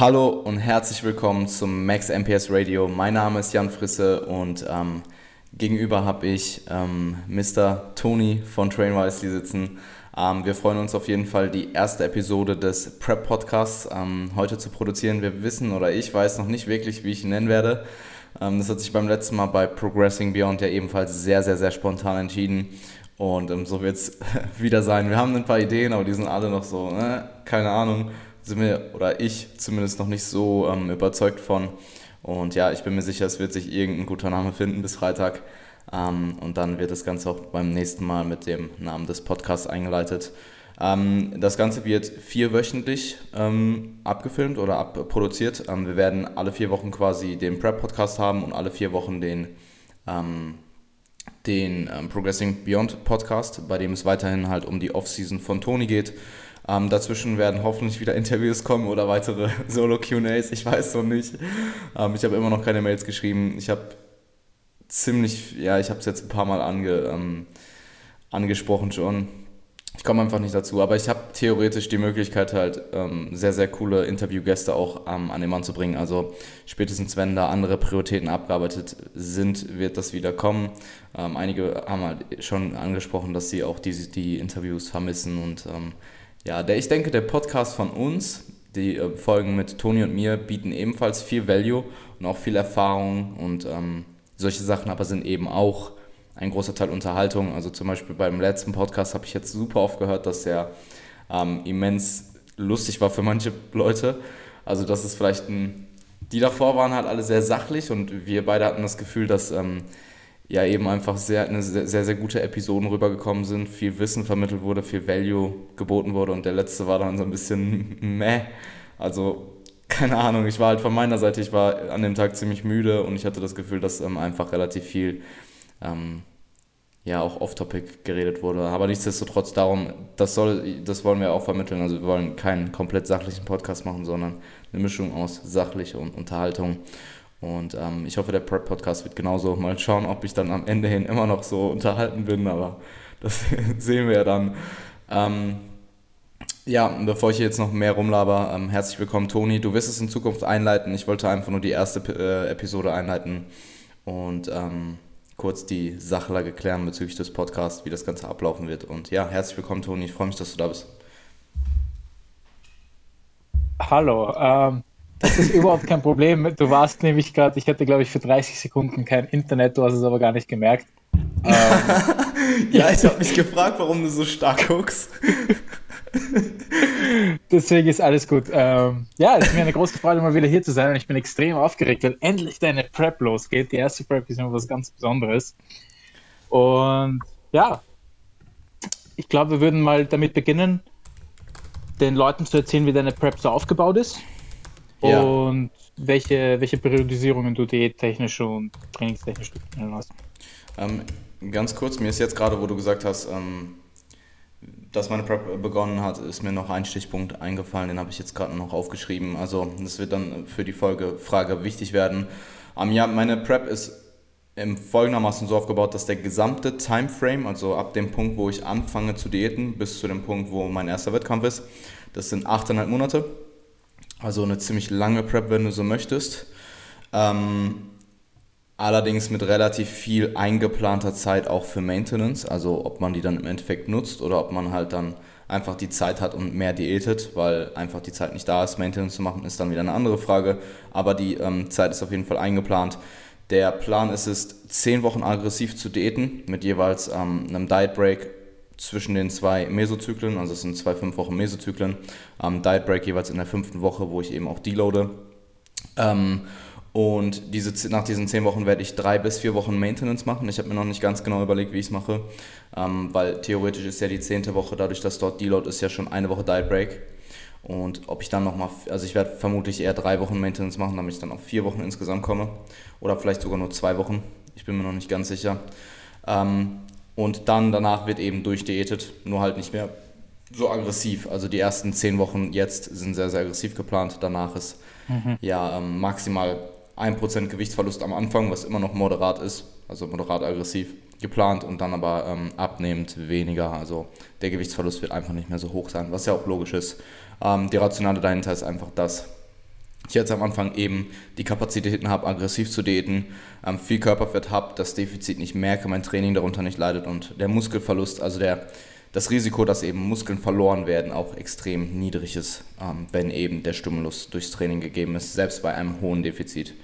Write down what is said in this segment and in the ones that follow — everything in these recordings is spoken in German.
Hallo und herzlich willkommen zum Max MPS Radio. Mein Name ist Jan Frisse und ähm, gegenüber habe ich ähm, Mr. Tony von Train Wisely sitzen. Ähm, wir freuen uns auf jeden Fall, die erste Episode des Prep Podcasts ähm, heute zu produzieren. Wir wissen oder ich weiß noch nicht wirklich, wie ich ihn nennen werde. Ähm, das hat sich beim letzten Mal bei Progressing Beyond ja ebenfalls sehr, sehr, sehr spontan entschieden. Und ähm, so wird es wieder sein. Wir haben ein paar Ideen, aber die sind alle noch so, ne? keine Ahnung sind wir, oder ich zumindest noch nicht so ähm, überzeugt von. Und ja, ich bin mir sicher, es wird sich irgendein guter Name finden bis Freitag. Ähm, und dann wird das Ganze auch beim nächsten Mal mit dem Namen des Podcasts eingeleitet. Ähm, das Ganze wird vierwöchentlich ähm, abgefilmt oder abproduziert. Ähm, wir werden alle vier Wochen quasi den Prep-Podcast haben und alle vier Wochen den, ähm, den ähm, Progressing Beyond Podcast, bei dem es weiterhin halt um die Off-Season von Toni geht. Ähm, dazwischen werden hoffentlich wieder Interviews kommen oder weitere Solo-QAs. Ich weiß noch nicht. Ähm, ich habe immer noch keine Mails geschrieben. Ich habe ziemlich, ja, ich habe es jetzt ein paar Mal ange, ähm, angesprochen schon. Ich komme einfach nicht dazu, aber ich habe theoretisch die Möglichkeit, halt ähm, sehr, sehr coole Interviewgäste auch ähm, an den Mann zu bringen. Also spätestens, wenn da andere Prioritäten abgearbeitet sind, wird das wieder kommen. Ähm, einige haben halt schon angesprochen, dass sie auch die, die Interviews vermissen und ja, der, ich denke, der Podcast von uns, die äh, Folgen mit Toni und mir, bieten ebenfalls viel Value und auch viel Erfahrung und ähm, solche Sachen, aber sind eben auch ein großer Teil Unterhaltung. Also zum Beispiel beim letzten Podcast habe ich jetzt super oft gehört, dass er ähm, immens lustig war für manche Leute. Also das ist vielleicht ein... Die davor waren halt alle sehr sachlich und wir beide hatten das Gefühl, dass... Ähm, ja eben einfach sehr, eine sehr, sehr, sehr gute Episoden rübergekommen sind, viel Wissen vermittelt wurde, viel Value geboten wurde und der letzte war dann so ein bisschen meh. Also keine Ahnung, ich war halt von meiner Seite, ich war an dem Tag ziemlich müde und ich hatte das Gefühl, dass ähm, einfach relativ viel ähm, ja auch off-topic geredet wurde. Aber nichtsdestotrotz darum, das soll, das wollen wir auch vermitteln. Also wir wollen keinen komplett sachlichen Podcast machen, sondern eine Mischung aus sachlich und Unterhaltung. Und ähm, ich hoffe, der Prep-Podcast wird genauso. Mal schauen, ob ich dann am Ende hin immer noch so unterhalten bin, aber das sehen wir ja dann. Ähm, ja, bevor ich hier jetzt noch mehr rumlaber, ähm, herzlich willkommen, Toni. Du wirst es in Zukunft einleiten. Ich wollte einfach nur die erste äh, Episode einleiten und ähm, kurz die Sachlage klären bezüglich des Podcasts, wie das Ganze ablaufen wird. Und ja, herzlich willkommen, Toni. Ich freue mich, dass du da bist. Hallo, ähm, das ist überhaupt kein Problem. Du warst nämlich gerade, ich hatte glaube ich für 30 Sekunden kein Internet, du hast es aber gar nicht gemerkt. Ähm, ja, ich habe mich gefragt, warum du so stark guckst. Deswegen ist alles gut. Ähm, ja, es ist mir eine große Freude, mal wieder hier zu sein und ich bin extrem aufgeregt, weil endlich deine Prep losgeht. Die erste Prep ist immer was ganz Besonderes. Und ja, ich glaube, wir würden mal damit beginnen, den Leuten zu erzählen, wie deine Prep so aufgebaut ist ja. und welche, welche Periodisierungen du diättechnisch und trainingstechnisch hast. Ähm, ganz kurz, mir ist jetzt gerade, wo du gesagt hast, ähm, dass meine Prep begonnen hat, ist mir noch ein Stichpunkt eingefallen, den habe ich jetzt gerade noch aufgeschrieben. Also das wird dann für die Folgefrage wichtig werden. Ähm, ja, meine Prep ist im folgendermaßen so aufgebaut, dass der gesamte Timeframe, also ab dem Punkt, wo ich anfange zu diäten, bis zu dem Punkt, wo mein erster Wettkampf ist, das sind 8,5 Monate. Also eine ziemlich lange Prep, wenn du so möchtest. Ähm, allerdings mit relativ viel eingeplanter Zeit auch für Maintenance. Also ob man die dann im Endeffekt nutzt oder ob man halt dann einfach die Zeit hat und mehr diätet, weil einfach die Zeit nicht da ist. Maintenance zu machen ist dann wieder eine andere Frage. Aber die ähm, Zeit ist auf jeden Fall eingeplant. Der Plan ist es, 10 Wochen aggressiv zu diäten mit jeweils ähm, einem Diet Break zwischen den zwei Mesozyklen, also es sind zwei fünf Wochen Mesozyklen, ähm, Diet Break jeweils in der fünften Woche, wo ich eben auch deloade. Ähm, und diese, nach diesen zehn Wochen werde ich drei bis vier Wochen Maintenance machen. Ich habe mir noch nicht ganz genau überlegt, wie ich es mache, ähm, weil theoretisch ist ja die zehnte Woche, dadurch, dass dort Deload ist, ja schon eine Woche Diet Break. Und ob ich dann nochmal, also ich werde vermutlich eher drei Wochen Maintenance machen, damit ich dann auf vier Wochen insgesamt komme. Oder vielleicht sogar nur zwei Wochen. Ich bin mir noch nicht ganz sicher. Ähm, und dann danach wird eben durchdiätet, nur halt nicht mehr so aggressiv. Also die ersten zehn Wochen jetzt sind sehr, sehr aggressiv geplant. Danach ist mhm. ja ähm, maximal 1% Gewichtsverlust am Anfang, was immer noch moderat ist, also moderat aggressiv geplant und dann aber ähm, abnehmend weniger. Also der Gewichtsverlust wird einfach nicht mehr so hoch sein, was ja auch logisch ist. Ähm, die Rationale dahinter ist einfach das, ich jetzt am Anfang eben die Kapazitäten habe, aggressiv zu diäten, ähm, viel Körperfett habe, das Defizit nicht merke, mein Training darunter nicht leidet und der Muskelverlust, also der, das Risiko, dass eben Muskeln verloren werden, auch extrem niedrig ist, ähm, wenn eben der Stimulus durchs Training gegeben ist, selbst bei einem hohen Defizit.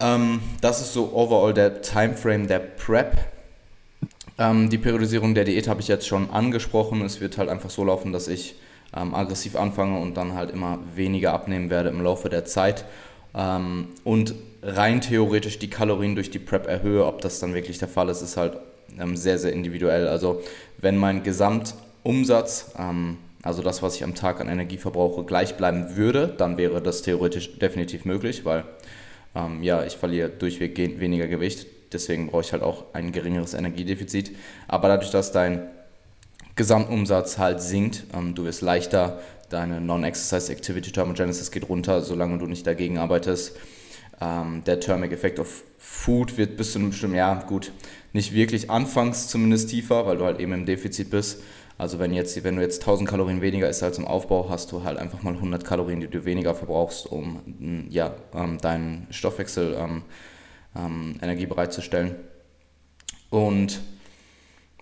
Ähm, das ist so overall der Timeframe der Prep. Ähm, die Periodisierung der Diät habe ich jetzt schon angesprochen. Es wird halt einfach so laufen, dass ich ähm, aggressiv anfange und dann halt immer weniger abnehmen werde im Laufe der Zeit. Ähm, und rein theoretisch die Kalorien durch die Prep erhöhe. Ob das dann wirklich der Fall ist, ist halt ähm, sehr, sehr individuell. Also wenn mein Gesamtumsatz, ähm, also das, was ich am Tag an Energie verbrauche, gleich bleiben würde, dann wäre das theoretisch definitiv möglich, weil ähm, ja, ich verliere durchweg weniger Gewicht. Deswegen brauche ich halt auch ein geringeres Energiedefizit. Aber dadurch, dass dein Gesamtumsatz halt sinkt. Ähm, du wirst leichter, deine Non-Exercise Activity Thermogenesis geht runter, solange du nicht dagegen arbeitest. Ähm, der Thermic Effect of Food wird bis zu einem bestimmten, ja gut, nicht wirklich anfangs zumindest tiefer, weil du halt eben im Defizit bist. Also wenn, jetzt, wenn du jetzt 1000 Kalorien weniger isst als im Aufbau, hast du halt einfach mal 100 Kalorien, die du weniger verbrauchst, um ja, ähm, deinen Stoffwechsel ähm, ähm, Energie bereitzustellen. Und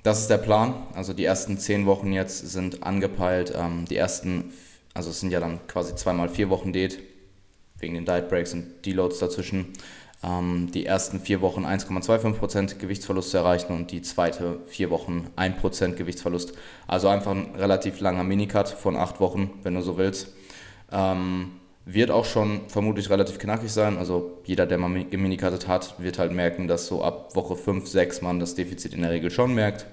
das ist der Plan. Also die ersten zehn Wochen jetzt sind angepeilt. Ähm, die ersten, also es sind ja dann quasi zweimal vier Wochen Diät, wegen den Diet Breaks und Deloads dazwischen. Ähm, die ersten vier Wochen 1,25% Gewichtsverlust zu erreichen und die zweite vier Wochen 1% Gewichtsverlust. Also einfach ein relativ langer Minicut von acht Wochen, wenn du so willst. Ähm, wird auch schon vermutlich relativ knackig sein. Also jeder, der mal geminikartet hat, wird halt merken, dass so ab Woche 5, 6 man das Defizit in der Regel schon merkt.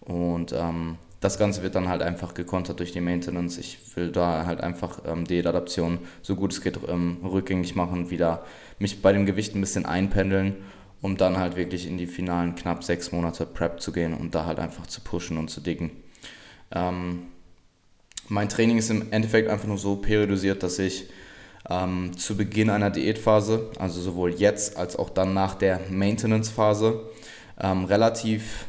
Und ähm, das Ganze wird dann halt einfach gekontert durch die Maintenance. Ich will da halt einfach ähm, die Adaption so gut es geht ähm, rückgängig machen, wieder mich bei dem Gewicht ein bisschen einpendeln, um dann halt wirklich in die finalen knapp sechs Monate Prep zu gehen und da halt einfach zu pushen und zu dicken. Ähm, mein Training ist im Endeffekt einfach nur so periodisiert, dass ich ähm, zu Beginn einer Diätphase, also sowohl jetzt als auch dann nach der Maintenance-Phase, ähm, relativ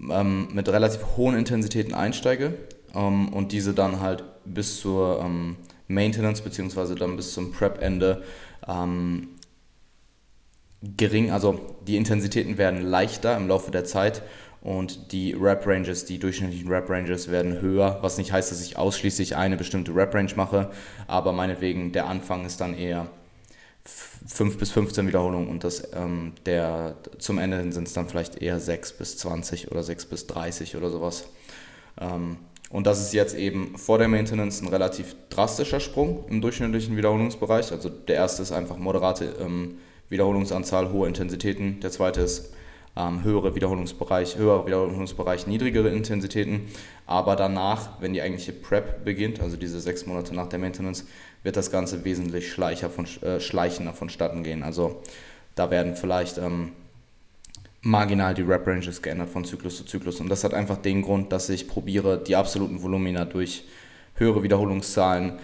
ähm, mit relativ hohen Intensitäten einsteige ähm, und diese dann halt bis zur ähm, Maintenance bzw. dann bis zum Prep-Ende ähm, gering, also die Intensitäten werden leichter im Laufe der Zeit und die Rap-Ranges, die durchschnittlichen Rap-Ranges werden höher, was nicht heißt, dass ich ausschließlich eine bestimmte Rap-Range mache, aber meinetwegen der Anfang ist dann eher 5 bis 15 Wiederholungen und das, ähm, der, zum Ende sind es dann vielleicht eher 6 bis 20 oder 6 bis 30 oder sowas. Ähm, und das ist jetzt eben vor der Maintenance ein relativ drastischer Sprung im durchschnittlichen Wiederholungsbereich. Also der erste ist einfach moderate ähm, Wiederholungsanzahl, hohe Intensitäten. Der zweite ist ähm, höhere Wiederholungsbereich, höherer Wiederholungsbereich, niedrigere Intensitäten. Aber danach, wenn die eigentliche Prep beginnt, also diese sechs Monate nach der Maintenance, wird das Ganze wesentlich schleicher von, äh, schleichender vonstatten gehen. Also da werden vielleicht ähm, marginal die Rep-Ranges geändert von Zyklus zu Zyklus. Und das hat einfach den Grund, dass ich probiere, die absoluten Volumina durch höhere Wiederholungszahlen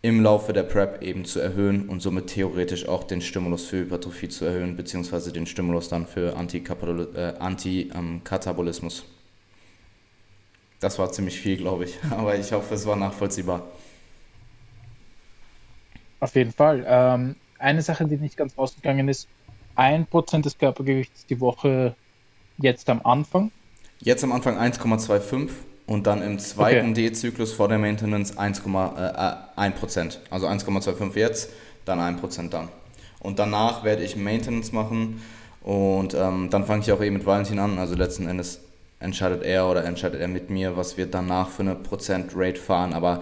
im Laufe der Prep eben zu erhöhen und somit theoretisch auch den Stimulus für Hypertrophie zu erhöhen, beziehungsweise den Stimulus dann für Antikatabolismus. Äh, Anti, das war ziemlich viel, glaube ich, aber ich hoffe, es war nachvollziehbar. Auf jeden Fall. Ähm, eine Sache, die nicht ganz rausgegangen ist, 1% des Körpergewichts die Woche jetzt am Anfang. Jetzt am Anfang 1,25 und dann im zweiten okay. D-Zyklus vor der Maintenance 1,1%. Äh, also 1,25 jetzt, dann 1% dann. Und danach werde ich Maintenance machen und ähm, dann fange ich auch eben mit Valentin an. Also letzten Endes entscheidet er oder entscheidet er mit mir, was wir danach für eine Prozent-Rate fahren. Aber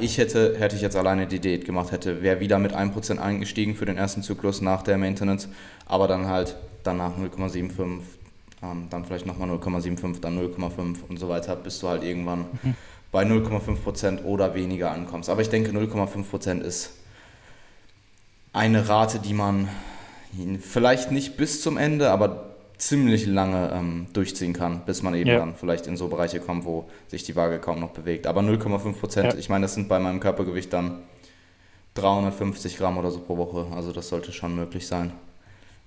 ich hätte, hätte ich jetzt alleine die Diät gemacht, hätte, wäre wieder mit 1% eingestiegen für den ersten Zyklus nach der Maintenance, aber dann halt danach 0,75, ähm, dann vielleicht nochmal 0,75, dann 0,5 und so weiter, bis du halt irgendwann mhm. bei 0,5% oder weniger ankommst. Aber ich denke, 0,5% ist eine Rate, die man vielleicht nicht bis zum Ende, aber ziemlich lange ähm, durchziehen kann, bis man eben ja. dann vielleicht in so Bereiche kommt, wo sich die Waage kaum noch bewegt. Aber 0,5 ja. ich meine, das sind bei meinem Körpergewicht dann 350 Gramm oder so pro Woche. Also das sollte schon möglich sein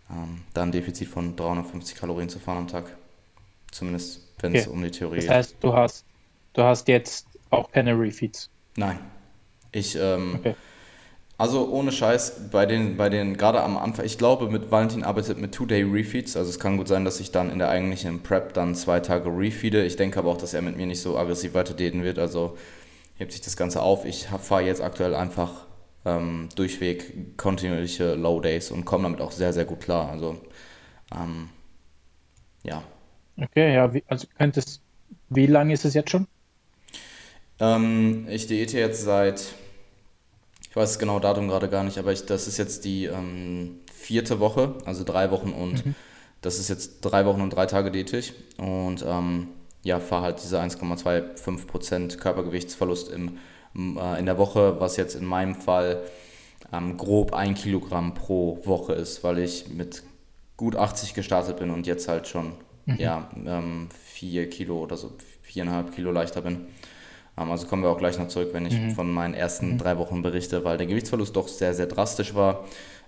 ähm, da ein Defizit von 350 Kalorien zu fahren am Tag. Zumindest, wenn es okay. um die Theorie geht. Das heißt, du hast, du hast jetzt auch keine Refeeds? Nein. Ich, ähm, okay. Also ohne Scheiß, bei den, bei den, gerade am Anfang, ich glaube, mit Valentin arbeitet mit Two-Day-Refeeds. Also es kann gut sein, dass ich dann in der eigentlichen Prep dann zwei Tage refeede. Ich denke aber auch, dass er mit mir nicht so aggressiv weiter daten wird. Also hebt sich das Ganze auf. Ich fahre jetzt aktuell einfach ähm, durchweg kontinuierliche Low Days und komme damit auch sehr, sehr gut klar. Also ähm, ja. Okay, ja, wie, also könntest, wie lange ist es jetzt schon? Ähm, ich diete jetzt seit ich weiß das genaue Datum gerade gar nicht, aber ich, das ist jetzt die ähm, vierte Woche, also drei Wochen und mhm. das ist jetzt drei Wochen und drei Tage diätisch und ähm, ja, fahre halt diese 1,25% Körpergewichtsverlust im, in der Woche, was jetzt in meinem Fall ähm, grob ein Kilogramm pro Woche ist, weil ich mit gut 80 gestartet bin und jetzt halt schon mhm. ja, ähm, vier Kilo oder so, viereinhalb Kilo leichter bin. Ähm, also kommen wir auch gleich noch zurück, wenn ich mhm. von meinen ersten mhm. drei Wochen berichte, weil der Gewichtsverlust doch sehr, sehr drastisch war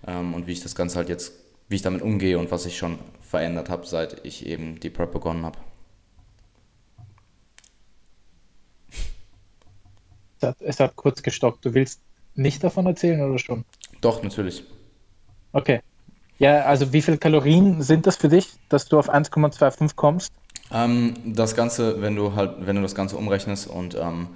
ähm, und wie ich das Ganze halt jetzt, wie ich damit umgehe und was ich schon verändert habe, seit ich eben die Prep begonnen habe. Hat, es hat kurz gestockt. Du willst nicht davon erzählen oder schon? Doch, natürlich. Okay. Ja, also wie viele Kalorien sind das für dich, dass du auf 1,25 kommst? Ähm, das Ganze, wenn du halt, wenn du das Ganze umrechnest und ähm,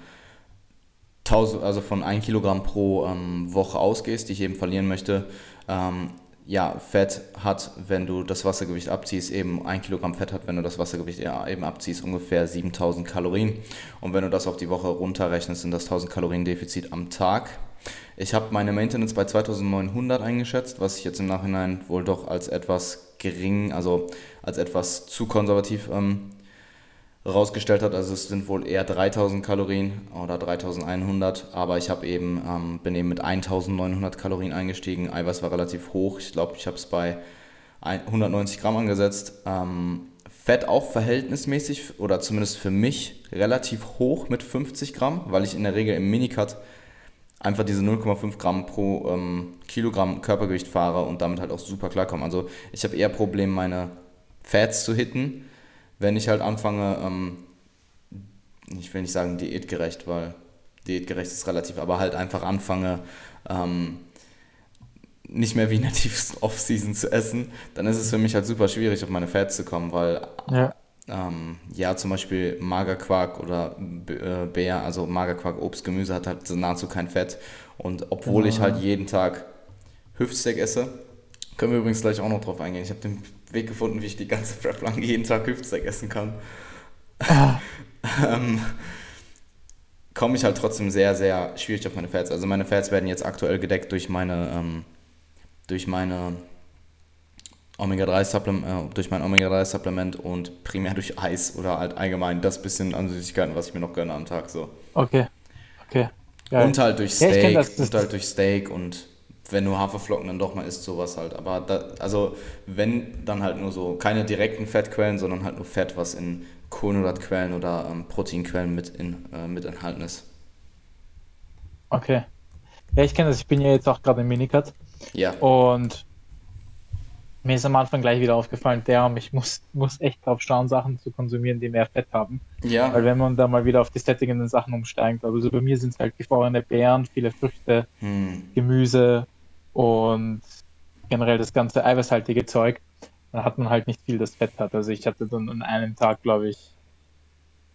1000, also von 1 Kilogramm pro ähm, Woche ausgehst, die ich eben verlieren möchte, ähm, ja, Fett hat, wenn du das Wassergewicht abziehst, eben 1 Kilogramm Fett hat, wenn du das Wassergewicht eben abziehst, ungefähr 7000 Kalorien. Und wenn du das auf die Woche runterrechnest, sind das 1000 Kalorien Defizit am Tag. Ich habe meine Maintenance bei 2900 eingeschätzt, was ich jetzt im Nachhinein wohl doch als etwas gering, also als etwas zu konservativ ähm, rausgestellt hat. Also es sind wohl eher 3000 Kalorien oder 3100, aber ich habe eben, ähm, bin eben mit 1900 Kalorien eingestiegen. Eiweiß war relativ hoch. Ich glaube, ich habe es bei 190 Gramm angesetzt. Ähm, Fett auch verhältnismäßig oder zumindest für mich relativ hoch mit 50 Gramm, weil ich in der Regel im Minicut einfach diese 0,5 Gramm pro ähm, Kilogramm Körpergewicht fahre und damit halt auch super klarkomme. Also ich habe eher Probleme, meine Fats zu hitten, wenn ich halt anfange, ähm, ich will nicht sagen diätgerecht, weil diätgerecht ist relativ, aber halt einfach anfange, ähm, nicht mehr wie in der tiefsten Off-Season zu essen, dann ist es für mich halt super schwierig, auf meine Fats zu kommen, weil ja ähm, ja, zum Beispiel Magerquark oder äh, Bär, also Magerquark, Obst, Gemüse hat halt nahezu kein Fett. Und obwohl genau. ich halt jeden Tag Hüftsteak esse, können wir übrigens gleich auch noch drauf eingehen. Ich habe den Weg gefunden, wie ich die ganze Prep lang jeden Tag Hüftsteak essen kann. Ah. ähm, komme ich halt trotzdem sehr, sehr schwierig auf meine Fats. Also meine Fats werden jetzt aktuell gedeckt durch meine, ähm, durch meine Omega-3-Supplement, äh, durch mein Omega-3-Supplement und primär durch Eis oder halt allgemein das bisschen an Süßigkeiten, was ich mir noch gönne am Tag so. Okay. Okay. Geil. Und halt durch Steak ja, das, das und halt durch Steak und wenn du Haferflocken dann doch mal isst, sowas halt. Aber da, also wenn, dann halt nur so keine direkten Fettquellen, sondern halt nur Fett, was in Kohlenhydratquellen oder ähm, Proteinquellen mit, in, äh, mit enthalten ist. Okay. Ja, ich kenne das. Ich bin ja jetzt auch gerade im Minicut. Ja. Und mir ist am Anfang gleich wieder aufgefallen, der, ich muss, muss echt drauf schauen, Sachen zu konsumieren, die mehr Fett haben. Ja. Weil wenn man da mal wieder auf die sättigenden Sachen umsteigt, also bei mir sind es halt gefrorene Beeren, viele Früchte, hm. Gemüse und generell das ganze eiweißhaltige Zeug, dann hat man halt nicht viel, das Fett hat. Also ich hatte dann an einem Tag, glaube ich,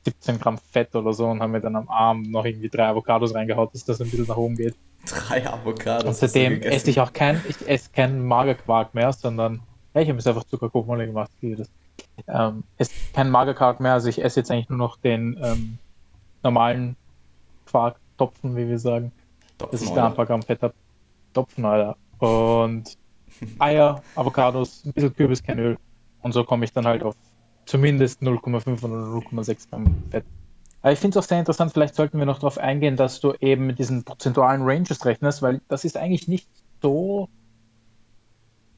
17 Gramm Fett oder so und haben mir dann am Abend noch irgendwie drei Avocados reingehaut, dass das ein bisschen nach oben geht. Drei Avocados. Und seitdem esse ich auch kein, ich esse keinen Magerquark mehr, sondern ja, ich habe jetzt einfach Zuckerkuchenmolle gemacht. Ich ähm, esse keinen Magerquark mehr, also ich esse jetzt eigentlich nur noch den ähm, normalen Quarktopfen, wie wir sagen. Topfen, dass ich da ein paar Gramm Fett habe. Topfen, Alter. Und Eier, Avocados, ein bisschen Kürbiskernöl. Und so komme ich dann halt auf zumindest 0,5 oder 0,6 Gramm Fett. Aber ich finde es auch sehr interessant, vielleicht sollten wir noch darauf eingehen, dass du eben mit diesen prozentualen Ranges rechnest, weil das ist eigentlich nicht so,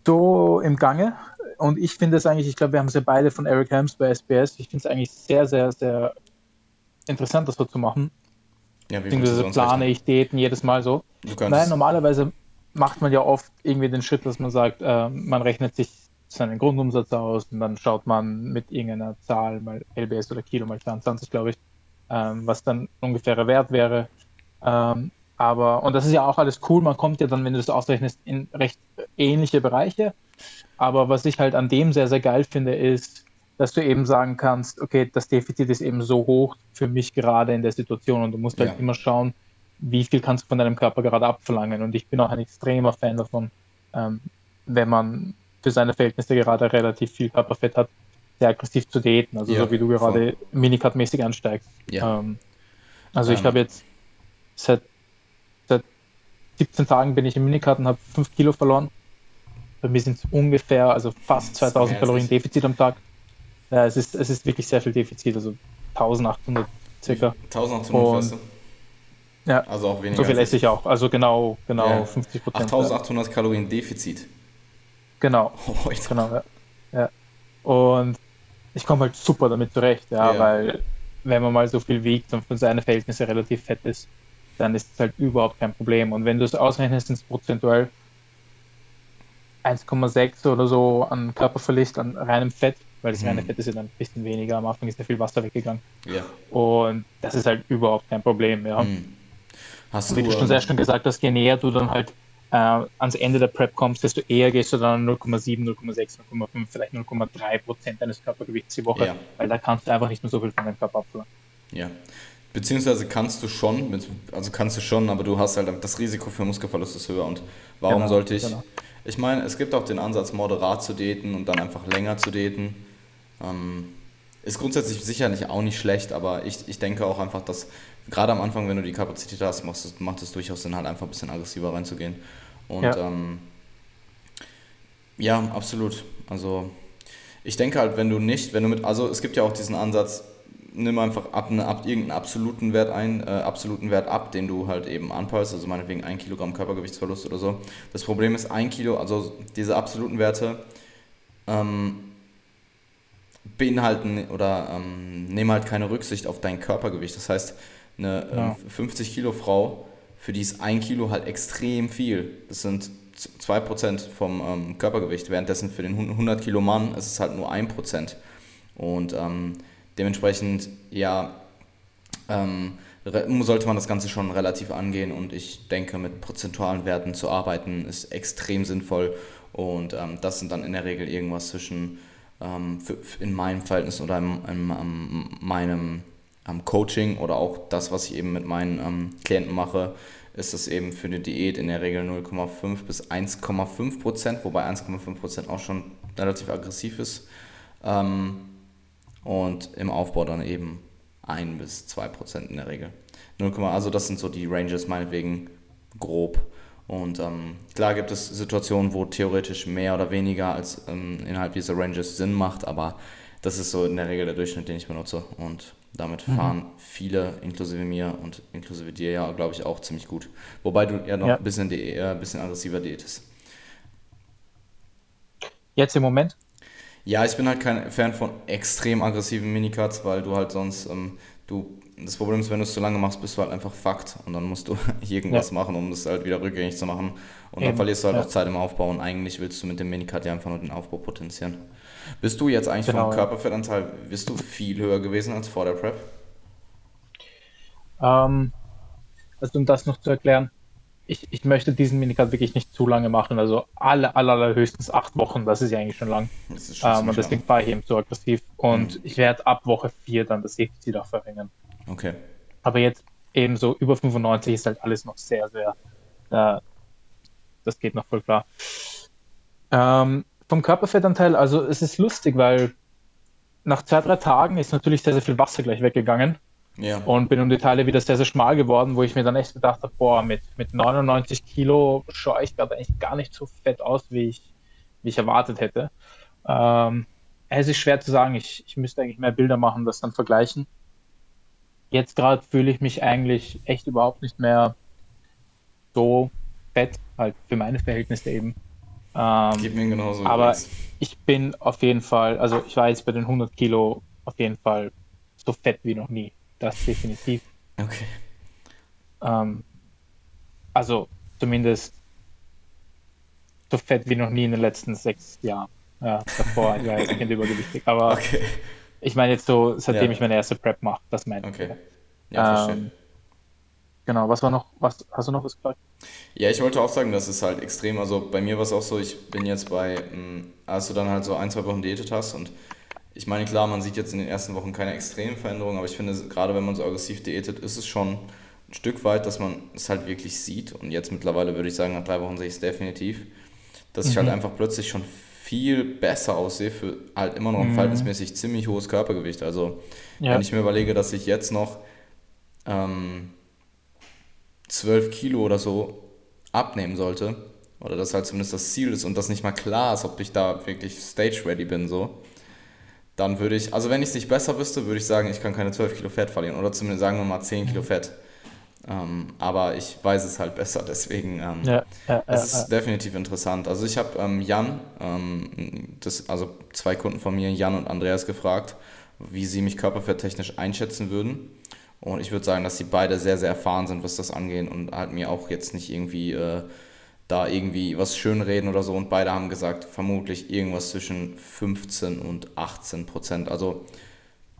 so im Gange. Und ich finde es eigentlich, ich glaube, wir haben es ja beide von Eric Helms bei SBS. Ich finde es eigentlich sehr, sehr, sehr interessant, das so zu machen. Ja, wie Beziehungsweise plane ich Daten jedes Mal so. Nein, normalerweise macht man ja oft irgendwie den Schritt, dass man sagt, äh, man rechnet sich seinen Grundumsatz aus und dann schaut man mit irgendeiner Zahl, mal LBS oder Kilo mal 22, glaube ich, ähm, was dann ungefährer Wert wäre. Ähm, Aber, und das ist ja auch alles cool, man kommt ja dann, wenn du das ausrechnest, in recht ähnliche Bereiche. Aber was ich halt an dem sehr, sehr geil finde, ist, dass du eben sagen kannst, okay, das Defizit ist eben so hoch für mich gerade in der Situation und du musst halt ja. immer schauen, wie viel kannst du von deinem Körper gerade abverlangen. Und ich bin auch ein extremer Fan davon, ähm, wenn man für seine Verhältnisse gerade relativ viel Körperfett hat, sehr aggressiv zu daten, also ja, so wie du gerade Minicut-mäßig ansteigst. Ja. Ähm, also ähm. ich habe jetzt seit, seit 17 Tagen bin ich im Minicut und habe 5 Kilo verloren. Bei mir sind es ungefähr, also fast 2000 Kalorien Defizit am Tag. Ja, es ist, es ist wirklich sehr viel Defizit, also 1800 circa. 1800 und, Ja, also auch weniger. So viel esse ich auch, also genau, genau ja. 50 Prozent. 8800 ja. Kalorien Defizit. Genau. Oh, genau ja. Und ich komme halt super damit zurecht, ja, ja, weil wenn man mal so viel wiegt und für seine Verhältnisse relativ fett ist, dann ist es halt überhaupt kein Problem. Und wenn du es ausrechnest, sind es prozentuell 1,6 oder so an Körperverlust, an reinem Fett, weil das reine mhm. Fett ist ja dann ein bisschen weniger. Am Anfang ist ja viel Wasser weggegangen. Ja. Und das ist halt überhaupt kein Problem, ja. Mhm. Hast du, wie du schon sehr schön gesagt hast, je näher du dann halt äh, ans Ende der Prep kommst, desto eher gehst du dann 0,7, 0,6, 0,5, vielleicht 0,3 Prozent deines Körpergewichts die Woche, ja. weil da kannst du einfach nicht mehr so viel von deinem Körper abverlangen. Ja. Beziehungsweise kannst du schon, also kannst du schon, aber du hast halt das Risiko für Muskelverlust ist höher. Und warum genau, sollte ich? Genau. Ich meine, es gibt auch den Ansatz, moderat zu daten und dann einfach länger zu daten. Ähm, ist grundsätzlich sicherlich auch nicht schlecht, aber ich, ich denke auch einfach, dass gerade am Anfang, wenn du die Kapazität hast, macht es, macht es durchaus Sinn, halt einfach ein bisschen aggressiver reinzugehen. Und ja, ähm, ja absolut. Also ich denke halt, wenn du nicht, wenn du mit, also es gibt ja auch diesen Ansatz, nimm einfach ab, eine, ab irgendeinen absoluten Wert ein, äh, absoluten Wert ab, den du halt eben anpasst, also meinetwegen ein Kilogramm Körpergewichtsverlust oder so. Das Problem ist, ein Kilo, also diese absoluten Werte ähm, beinhalten oder ähm, nehmen halt keine Rücksicht auf dein Körpergewicht. Das heißt, eine ja. 50 ähm, Kilo Frau für die ist ein Kilo halt extrem viel. Das sind 2% vom ähm, Körpergewicht, währenddessen für den 100 Kilo Mann ist es halt nur 1%. Und ähm, dementsprechend, ja, ähm, sollte man das Ganze schon relativ angehen und ich denke, mit prozentualen Werten zu arbeiten ist extrem sinnvoll und ähm, das sind dann in der Regel irgendwas zwischen ähm, für, in meinem Verhältnis oder in, in, in meinem Coaching oder auch das, was ich eben mit meinen ähm, Klienten mache, ist das eben für eine Diät in der Regel 0,5 bis 1,5 Prozent, wobei 1,5 Prozent auch schon relativ aggressiv ist. Ähm, und im Aufbau dann eben 1 bis 2 Prozent in der Regel. 0, also das sind so die Ranges meinetwegen grob. Und ähm, klar gibt es Situationen, wo theoretisch mehr oder weniger als ähm, innerhalb dieser Ranges Sinn macht, aber das ist so in der Regel der Durchschnitt, den ich benutze. Und damit mhm. fahren viele, inklusive mir und inklusive dir ja, glaube ich, auch ziemlich gut. Wobei du ja noch ja. ein bisschen, äh, bisschen aggressiver diätest. Jetzt im Moment? Ja, ich bin halt kein Fan von extrem aggressiven Minicuts, weil du halt sonst, ähm, du, das Problem ist, wenn du es zu lange machst, bist du halt einfach fucked und dann musst du irgendwas ja. machen, um das halt wieder rückgängig zu machen. Und Eben. dann verlierst du halt ja. auch Zeit im Aufbau und eigentlich willst du mit dem Minicut ja einfach nur den Aufbau potenzieren. Bist du jetzt eigentlich genau. vom Körperfettanteil, bist du viel höher gewesen als vor der Prep? Ähm, also um das noch zu erklären, ich, ich möchte diesen Minicut wirklich nicht zu lange machen, also alle, alle, alle höchstens acht Wochen, das ist ja eigentlich schon lang. Schon ähm, und deswegen fahre ich eben so aggressiv und mhm. ich werde ab Woche vier dann das Defizit auch verringern. Okay. Aber jetzt eben so über 95 ist halt alles noch sehr, sehr, äh, das geht noch voll klar. Ähm, vom Körperfettanteil, also es ist lustig, weil nach zwei, drei Tagen ist natürlich sehr, sehr viel Wasser gleich weggegangen. Ja. Und bin um die Teile wieder sehr, sehr schmal geworden, wo ich mir dann echt gedacht habe, boah, mit, mit 99 Kilo schaue ich gerade eigentlich gar nicht so fett aus, wie ich, wie ich erwartet hätte. Ähm, es ist schwer zu sagen, ich, ich müsste eigentlich mehr Bilder machen, das dann vergleichen. Jetzt gerade fühle ich mich eigentlich echt überhaupt nicht mehr so fett, halt für meine Verhältnisse eben. Ähm, Geht mir genauso. Aber jetzt. ich bin auf jeden Fall, also ich war jetzt bei den 100 Kilo auf jeden Fall so fett wie noch nie. Das definitiv. Okay. Ähm, also zumindest so fett wie noch nie in den letzten sechs Jahren. Ja, davor ich war ich Kind übergewichtig. Aber okay. Ich meine jetzt so, seitdem ja. ich meine erste Prep mache, das meine ich. Okay. Ja, ähm, Genau, was war noch, was, hast du noch was gefragt? Ja, ich wollte auch sagen, das ist halt extrem. Also bei mir war es auch so, ich bin jetzt bei, hm, als du dann halt so ein, zwei Wochen diätet hast und ich meine, klar, man sieht jetzt in den ersten Wochen keine extremen Veränderungen, aber ich finde, gerade wenn man so aggressiv diätet, ist es schon ein Stück weit, dass man es halt wirklich sieht. Und jetzt mittlerweile würde ich sagen, nach drei Wochen sehe ich es definitiv, dass ich halt mhm. einfach plötzlich schon viel besser aussehe für halt immer noch ein mhm. verhältnismäßig ziemlich hohes Körpergewicht. Also ja. wenn ich mir überlege, dass ich jetzt noch ähm, 12 Kilo oder so abnehmen sollte, oder das halt zumindest das Ziel ist und das nicht mal klar ist, ob ich da wirklich stage-ready bin, so, dann würde ich, also wenn ich es nicht besser wüsste, würde ich sagen, ich kann keine 12 Kilo Fett verlieren oder zumindest sagen wir mal 10 Kilo mhm. Fett. Ähm, aber ich weiß es halt besser, deswegen ähm, ja, ja, es ist ja. definitiv interessant. Also ich habe ähm, Jan, ähm, das, also zwei Kunden von mir, Jan und Andreas, gefragt, wie sie mich körperfetttechnisch einschätzen würden. Und ich würde sagen, dass sie beide sehr, sehr erfahren sind, was das angeht und halt mir auch jetzt nicht irgendwie äh, da irgendwie was schönreden oder so. Und beide haben gesagt, vermutlich irgendwas zwischen 15 und 18 Prozent. Also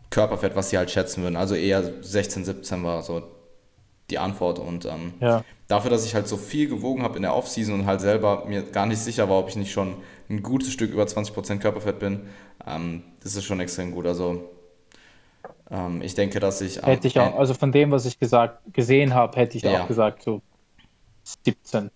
Körperfett, was sie halt schätzen würden. Also eher 16, 17 war so die Antwort. Und ähm, ja. dafür, dass ich halt so viel gewogen habe in der Offseason und halt selber mir gar nicht sicher war, ob ich nicht schon ein gutes Stück über 20% Körperfett bin, ähm, das ist schon extrem gut. Also ähm, ich denke, dass ich. Hätte ich auch, also von dem, was ich gesagt, gesehen habe, hätte ich ja. auch gesagt, so 17.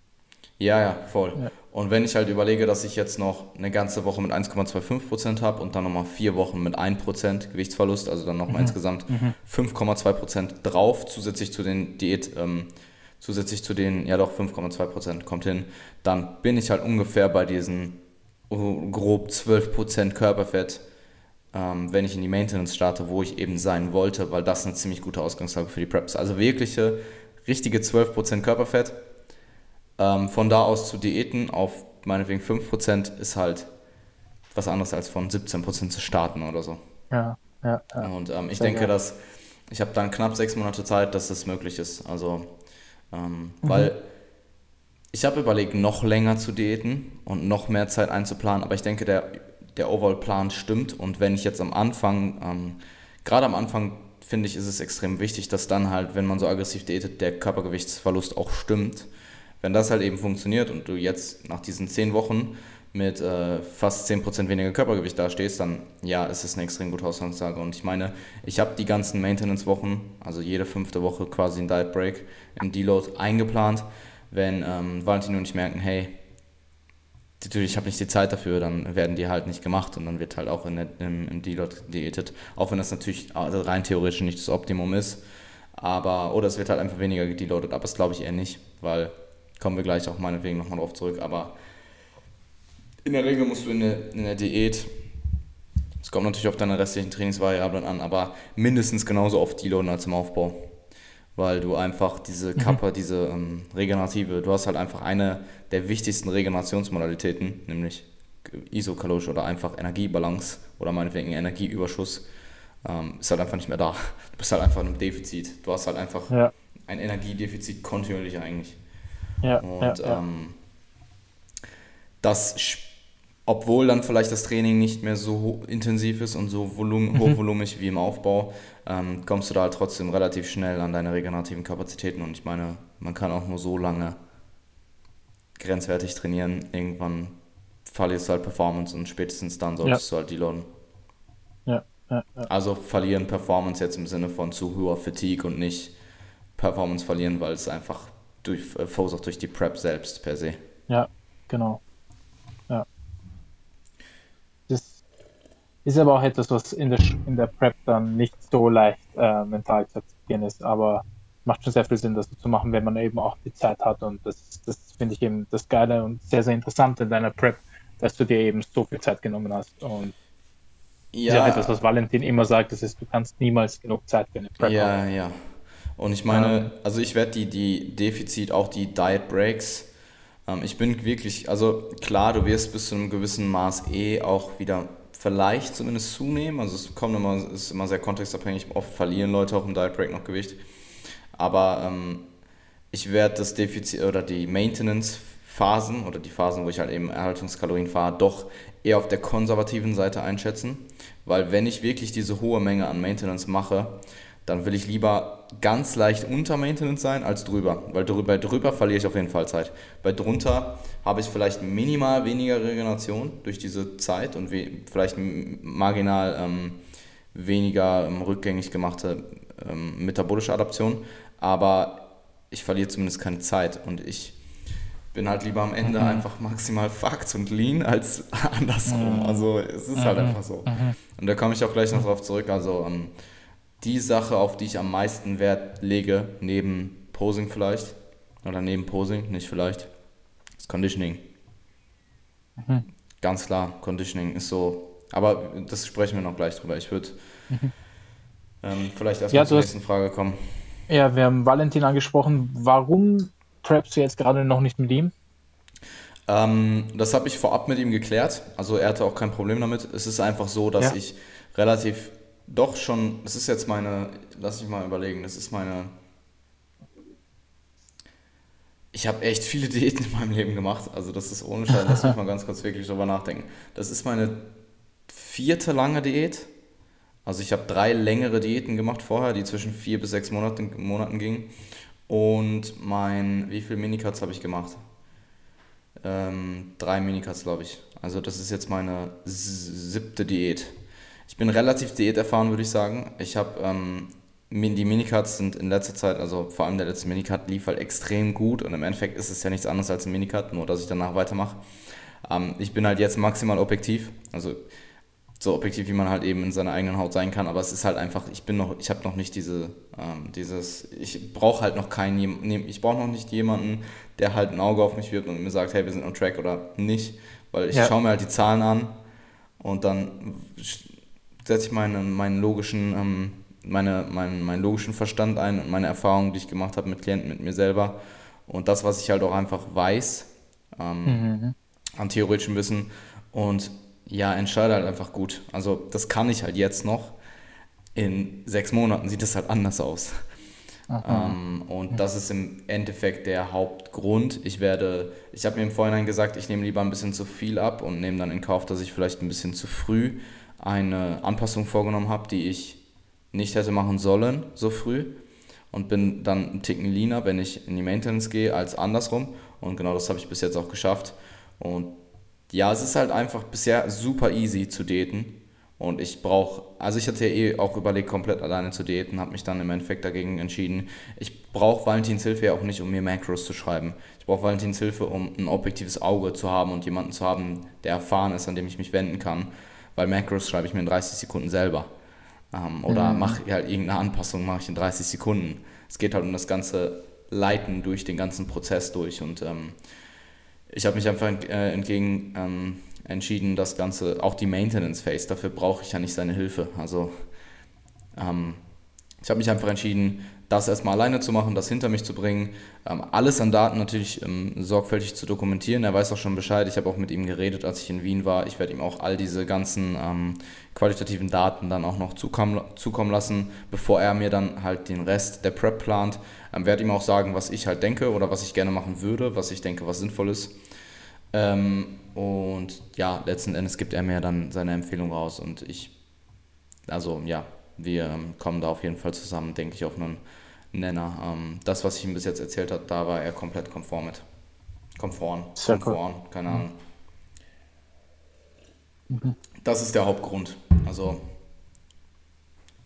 Ja, ja, voll. Ja. Und wenn ich halt überlege, dass ich jetzt noch eine ganze Woche mit 1,25% habe und dann nochmal vier Wochen mit 1% Gewichtsverlust, also dann nochmal mhm. insgesamt mhm. 5,2% drauf, zusätzlich zu den Diät, ähm, zusätzlich zu den, ja doch, 5,2% kommt hin, dann bin ich halt ungefähr bei diesen uh, grob 12% Körperfett, ähm, wenn ich in die Maintenance starte, wo ich eben sein wollte, weil das eine ziemlich gute Ausgangslage für die Preps. Also wirkliche, richtige 12% Körperfett ähm, von da aus zu Diäten auf meinetwegen 5% ist halt was anderes als von 17% zu starten oder so. Ja, ja. ja. Und ähm, ich Sehr denke, geil. dass ich habe dann knapp sechs Monate Zeit, dass das möglich ist. Also, ähm, mhm. weil ich habe überlegt, noch länger zu diäten und noch mehr Zeit einzuplanen, aber ich denke, der, der Overall-Plan stimmt. Und wenn ich jetzt am Anfang, ähm, gerade am Anfang, finde ich, ist es extrem wichtig, dass dann halt, wenn man so aggressiv diätet, der Körpergewichtsverlust auch stimmt. Wenn das halt eben funktioniert und du jetzt nach diesen zehn Wochen mit äh, fast 10% weniger Körpergewicht dastehst, dann ja, ist es eine extrem gute Ausgangslage. Und ich meine, ich habe die ganzen Maintenance-Wochen, also jede fünfte Woche quasi ein Diet Break im Deload eingeplant. Wenn ähm, Valentin und ich merken, hey, natürlich, ich habe nicht die Zeit dafür, dann werden die halt nicht gemacht und dann wird halt auch in der, im, im Deload diätet. Auch wenn das natürlich also rein theoretisch nicht das Optimum ist. Aber, oder es wird halt einfach weniger gedeloadet, aber das glaube ich eher nicht, weil Kommen wir gleich auch meinetwegen nochmal drauf zurück. Aber in der Regel musst du in der, in der Diät, es kommt natürlich auf deine restlichen Trainingsvariablen an, aber mindestens genauso oft deloaden als im Aufbau. Weil du einfach diese mhm. Kappa, mhm. diese ähm, regenerative, du hast halt einfach eine der wichtigsten Regenerationsmodalitäten, nämlich isokalorische oder einfach Energiebalance oder meinetwegen Energieüberschuss, ähm, ist halt einfach nicht mehr da. Du bist halt einfach in einem Defizit. Du hast halt einfach ja. ein Energiedefizit kontinuierlich eigentlich. Ja, und ja, ähm, das, obwohl dann vielleicht das Training nicht mehr so intensiv ist und so volum mhm. hochvolumig wie im Aufbau, ähm, kommst du da halt trotzdem relativ schnell an deine regenerativen Kapazitäten. Und ich meine, man kann auch nur so lange grenzwertig trainieren. Irgendwann verlierst du halt Performance und spätestens dann solltest ja. du halt deloaden. Ja, ja, ja. Also verlieren Performance jetzt im Sinne von zu hoher Fatigue und nicht Performance verlieren, weil es einfach durch, äh, verursacht durch die Prep selbst per se. Ja, genau. Ja. Das ist aber auch etwas, was in der, in der Prep dann nicht so leicht äh, mental zu akzeptieren ist, aber macht schon sehr viel Sinn, das zu machen, wenn man eben auch die Zeit hat und das, das finde ich eben das Geile und sehr, sehr interessant in deiner Prep, dass du dir eben so viel Zeit genommen hast und ja, ja etwas, was Valentin immer sagt, das ist, du kannst niemals genug Zeit für eine Prep ja, haben. Ja, ja. Und ich meine, also ich werde die, die Defizit, auch die Diet Breaks, ähm, ich bin wirklich, also klar, du wirst bis zu einem gewissen Maß eh auch wieder vielleicht zumindest zunehmen. Also es kommt immer, ist immer sehr kontextabhängig. Oft verlieren Leute auch im Diet Break noch Gewicht. Aber ähm, ich werde das Defizit oder die Maintenance-Phasen oder die Phasen, wo ich halt eben Erhaltungskalorien fahre, doch eher auf der konservativen Seite einschätzen. Weil wenn ich wirklich diese hohe Menge an Maintenance mache, dann will ich lieber ganz leicht unter Maintenance sein als drüber, weil drüber, drüber verliere ich auf jeden Fall Zeit. Bei drunter habe ich vielleicht minimal weniger Regeneration durch diese Zeit und vielleicht marginal ähm, weniger ähm, rückgängig gemachte ähm, metabolische Adaption, aber ich verliere zumindest keine Zeit und ich bin halt lieber am Ende mhm. einfach maximal fucked und lean als andersrum. Mhm. Also es ist halt mhm. einfach so. Mhm. Und da komme ich auch gleich noch drauf zurück. Also ähm, die Sache, auf die ich am meisten Wert lege, neben Posing vielleicht, oder neben Posing, nicht vielleicht, ist Conditioning. Mhm. Ganz klar, Conditioning ist so. Aber das sprechen wir noch gleich drüber. Ich würde mhm. ähm, vielleicht erstmal ja, zur nächsten Frage kommen. Ja, wir haben Valentin angesprochen. Warum preppst du jetzt gerade noch nicht mit ihm? Ähm, das habe ich vorab mit ihm geklärt. Also er hatte auch kein Problem damit. Es ist einfach so, dass ja. ich relativ doch schon, das ist jetzt meine, lass mich mal überlegen, das ist meine, ich habe echt viele Diäten in meinem Leben gemacht, also das ist ohne Scheiß, lass mich mal ganz kurz wirklich drüber nachdenken. Das ist meine vierte lange Diät, also ich habe drei längere Diäten gemacht vorher, die zwischen vier bis sechs Monaten, Monaten gingen und mein, wie viele Minicuts habe ich gemacht? Ähm, drei Minicuts, glaube ich. Also das ist jetzt meine siebte Diät. Ich bin relativ diäterfahren, würde ich sagen. Ich habe ähm, die Minicuts sind in letzter Zeit, also vor allem der letzte Minicut lief halt extrem gut und im Endeffekt ist es ja nichts anderes als ein Minicut, nur dass ich danach weitermache. Ähm, ich bin halt jetzt maximal objektiv, also so objektiv, wie man halt eben in seiner eigenen Haut sein kann, aber es ist halt einfach, ich bin noch, ich habe noch nicht diese, ähm, dieses, ich brauche halt noch keinen, ich brauche noch nicht jemanden, der halt ein Auge auf mich wirft und mir sagt, hey, wir sind on track oder nicht, weil ich ja. schaue mir halt die Zahlen an und dann setze ich meinen, meinen logischen, ähm, meine, meinen, meinen logischen Verstand ein und meine Erfahrungen, die ich gemacht habe mit Klienten, mit mir selber und das, was ich halt auch einfach weiß ähm, mhm. an theoretischem Wissen und ja, entscheide halt einfach gut. Also das kann ich halt jetzt noch. In sechs Monaten sieht es halt anders aus. Ähm, und das ist im Endeffekt der Hauptgrund. Ich werde, ich habe mir im Vorhinein gesagt, ich nehme lieber ein bisschen zu viel ab und nehme dann in Kauf, dass ich vielleicht ein bisschen zu früh eine Anpassung vorgenommen habe, die ich nicht hätte machen sollen so früh und bin dann einen Ticken leaner, wenn ich in die Maintenance gehe, als andersrum. Und genau das habe ich bis jetzt auch geschafft. Und ja, es ist halt einfach bisher super easy zu daten. Und ich brauche, also ich hatte ja eh auch überlegt, komplett alleine zu daten, habe mich dann im Endeffekt dagegen entschieden. Ich brauche Valentins Hilfe ja auch nicht, um mir Macros zu schreiben. Ich brauche Valentins Hilfe, um ein objektives Auge zu haben und jemanden zu haben, der erfahren ist, an dem ich mich wenden kann. Weil Macros schreibe ich mir in 30 Sekunden selber. Ähm, oder mhm. mache halt irgendeine Anpassung, mache ich in 30 Sekunden. Es geht halt um das ganze Leiten durch den ganzen Prozess durch. Und ähm, ich habe mich einfach äh, entgegen ähm, entschieden, das Ganze, auch die Maintenance Phase, dafür brauche ich ja nicht seine Hilfe. Also ähm, ich habe mich einfach entschieden, das erstmal alleine zu machen, das hinter mich zu bringen, ähm, alles an Daten natürlich ähm, sorgfältig zu dokumentieren. Er weiß auch schon Bescheid. Ich habe auch mit ihm geredet, als ich in Wien war. Ich werde ihm auch all diese ganzen ähm, qualitativen Daten dann auch noch zukommen, zukommen lassen, bevor er mir dann halt den Rest der Prep plant. Ähm, werde ihm auch sagen, was ich halt denke oder was ich gerne machen würde, was ich denke, was sinnvoll ist. Ähm, und ja, letzten Endes gibt er mir dann seine Empfehlung raus und ich, also ja, wir ähm, kommen da auf jeden Fall zusammen, denke ich, auf einen Nenner. Ähm, das, was ich ihm bis jetzt erzählt habe, da war er komplett konform mit. Konform, Sehr konform, cool. keine Ahnung. Mhm. Das ist der Hauptgrund. Also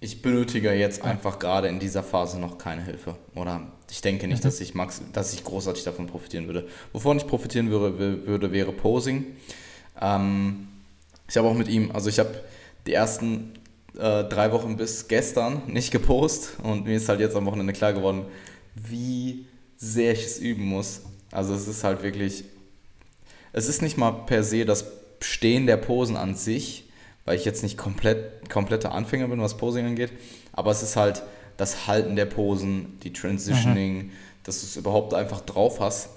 ich benötige jetzt einfach gerade in dieser Phase noch keine Hilfe. Oder ich denke nicht, mhm. dass, ich max, dass ich großartig davon profitieren würde. Wovon ich profitieren würde, würde wäre Posing. Ähm, ich habe auch mit ihm, also ich habe die ersten äh, drei Wochen bis gestern nicht gepostet und mir ist halt jetzt am Wochenende klar geworden, wie sehr ich es üben muss. Also es ist halt wirklich, es ist nicht mal per se das Stehen der Posen an sich, weil ich jetzt nicht komplett, kompletter Anfänger bin, was Posing angeht, aber es ist halt das Halten der Posen, die Transitioning, mhm. dass du es überhaupt einfach drauf hast.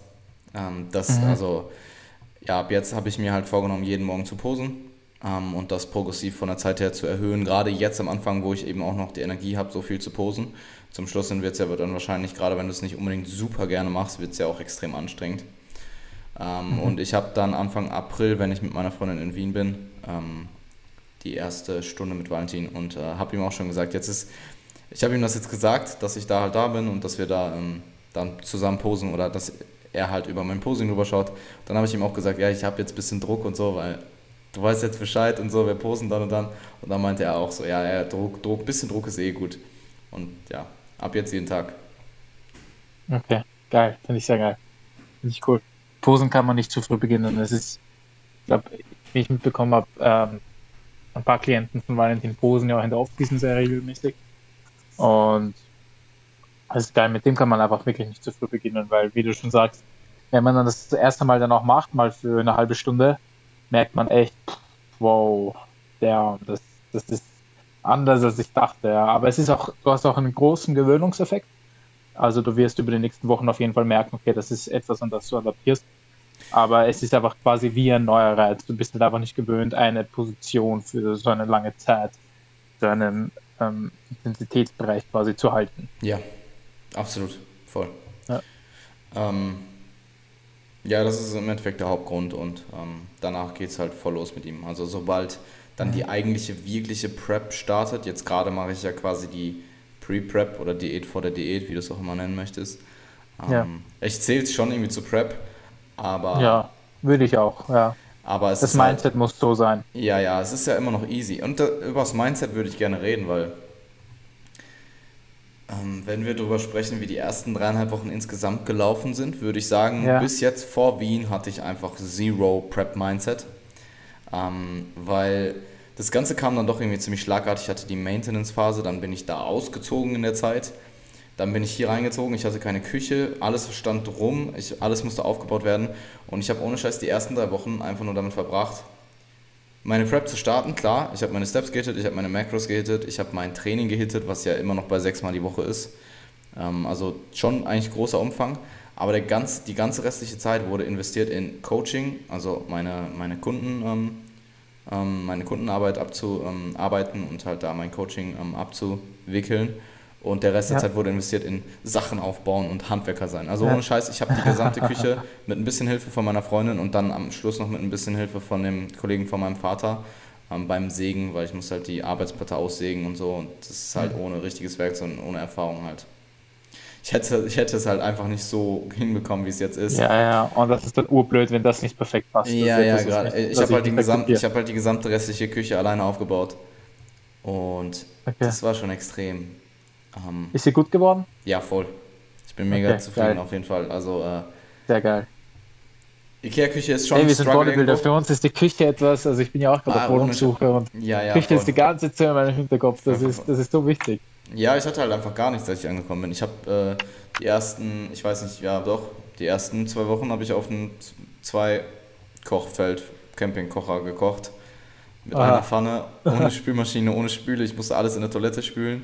Ähm, das, mhm. also, ja, ab jetzt habe ich mir halt vorgenommen, jeden Morgen zu posen ähm, und das progressiv von der Zeit her zu erhöhen. Gerade jetzt am Anfang, wo ich eben auch noch die Energie habe, so viel zu posen. Zum Schluss wird es ja dann wahrscheinlich, gerade wenn du es nicht unbedingt super gerne machst, wird es ja auch extrem anstrengend. Ähm, mhm. Und ich habe dann Anfang April, wenn ich mit meiner Freundin in Wien bin, ähm, die erste Stunde mit Valentin und äh, habe ihm auch schon gesagt, jetzt ist, ich habe ihm das jetzt gesagt, dass ich da halt da bin und dass wir da ähm, dann zusammen posen oder dass er halt über mein Posing drüber schaut. Dann habe ich ihm auch gesagt, ja, ich habe jetzt ein bisschen Druck und so, weil du weißt jetzt Bescheid und so, wir posen dann und dann. Und dann meinte er auch so, ja, ja Druck, Druck, bisschen Druck ist eh gut. Und ja, ab jetzt jeden Tag. Okay, geil, finde ich sehr geil. Finde ich cool. Posen kann man nicht zu früh beginnen. Es ist, ich glaube, wie ich mitbekommen habe, ähm, ein paar Klienten von Valentin posen ja auch in der Off-Season sehr regelmäßig. Und das ist geil, mit dem kann man einfach wirklich nicht zu früh beginnen, weil, wie du schon sagst, wenn man dann das erste Mal dann auch macht, mal für eine halbe Stunde, merkt man echt, wow, der, das, das ist anders als ich dachte. Ja. Aber es ist auch, du hast auch einen großen Gewöhnungseffekt. Also du wirst über die nächsten Wochen auf jeden Fall merken, okay, das ist etwas, an das du adaptierst. Aber es ist einfach quasi wie ein neuer Reiz. Du bist halt einfach nicht gewöhnt, eine Position für so eine lange Zeit, so einen ähm, Intensitätsbereich quasi zu halten. Ja, absolut, voll. Ja. Ähm, ja, das ist im Endeffekt der Hauptgrund und ähm, danach geht es halt voll los mit ihm. Also sobald dann die eigentliche, wirkliche Prep startet, jetzt gerade mache ich ja quasi die Pre-Prep oder Diät vor der Diät, wie du es auch immer nennen möchtest. Ähm, ja. Ich zähle es schon irgendwie zu Prep, aber. Ja, würde ich auch, ja. Aber das Mindset halt, muss so sein. Ja, ja, es ist ja immer noch easy. Und da, über das Mindset würde ich gerne reden, weil wenn wir darüber sprechen, wie die ersten dreieinhalb Wochen insgesamt gelaufen sind, würde ich sagen, ja. bis jetzt vor Wien hatte ich einfach Zero Prep Mindset. Ähm, weil das Ganze kam dann doch irgendwie ziemlich schlagartig. Ich hatte die Maintenance-Phase, dann bin ich da ausgezogen in der Zeit. Dann bin ich hier reingezogen, ich hatte keine Küche, alles stand rum, ich, alles musste aufgebaut werden. Und ich habe ohne Scheiß die ersten drei Wochen einfach nur damit verbracht, meine Prep zu starten. Klar, ich habe meine Steps gehittet, ich habe meine Macros gehittet, ich habe mein Training gehittet, was ja immer noch bei sechs Mal die Woche ist. Ähm, also schon eigentlich großer Umfang. Aber der ganz, die ganze restliche Zeit wurde investiert in Coaching, also meine, meine Kunden, ähm, ähm, meine Kundenarbeit abzuarbeiten und halt da mein Coaching ähm, abzuwickeln. Und der Rest ja. der Zeit wurde investiert in Sachen aufbauen und Handwerker sein. Also ohne Scheiß, ich habe die gesamte Küche mit ein bisschen Hilfe von meiner Freundin und dann am Schluss noch mit ein bisschen Hilfe von dem Kollegen von meinem Vater ähm, beim Sägen, weil ich muss halt die Arbeitsplatte aussägen und so. Und das ist halt ohne richtiges Werkzeug und ohne Erfahrung halt. Ich hätte, ich hätte es halt einfach nicht so hinbekommen, wie es jetzt ist. Ja, ja, und das ist dann urblöd, wenn das nicht perfekt passt. Ja, ja, gerade. Ich habe halt, hab halt die gesamte restliche Küche alleine aufgebaut. Und okay. das war schon extrem. Ähm, ist sie gut geworden? Ja, voll. Ich bin mega okay, zufrieden geil. auf jeden Fall. Also, äh, Sehr geil. Ikea-Küche ist schon Ey, wir sind Bodybuilder. Für uns ist die Küche etwas, also ich bin ja auch gerade ah, Wohnungssuche und ja, ja, Küche voll. ist die ganze Zeit in meinem Hinterkopf. Das ist, das ist so wichtig. Ja, ich hatte halt einfach gar nichts, als ich angekommen bin. Ich habe äh, die ersten, ich weiß nicht, ja doch, die ersten zwei Wochen habe ich auf einem zwei Kochfeld Campingkocher gekocht. Mit Aha. einer Pfanne, ohne Spülmaschine, ohne Spüle. Ich musste alles in der Toilette spülen.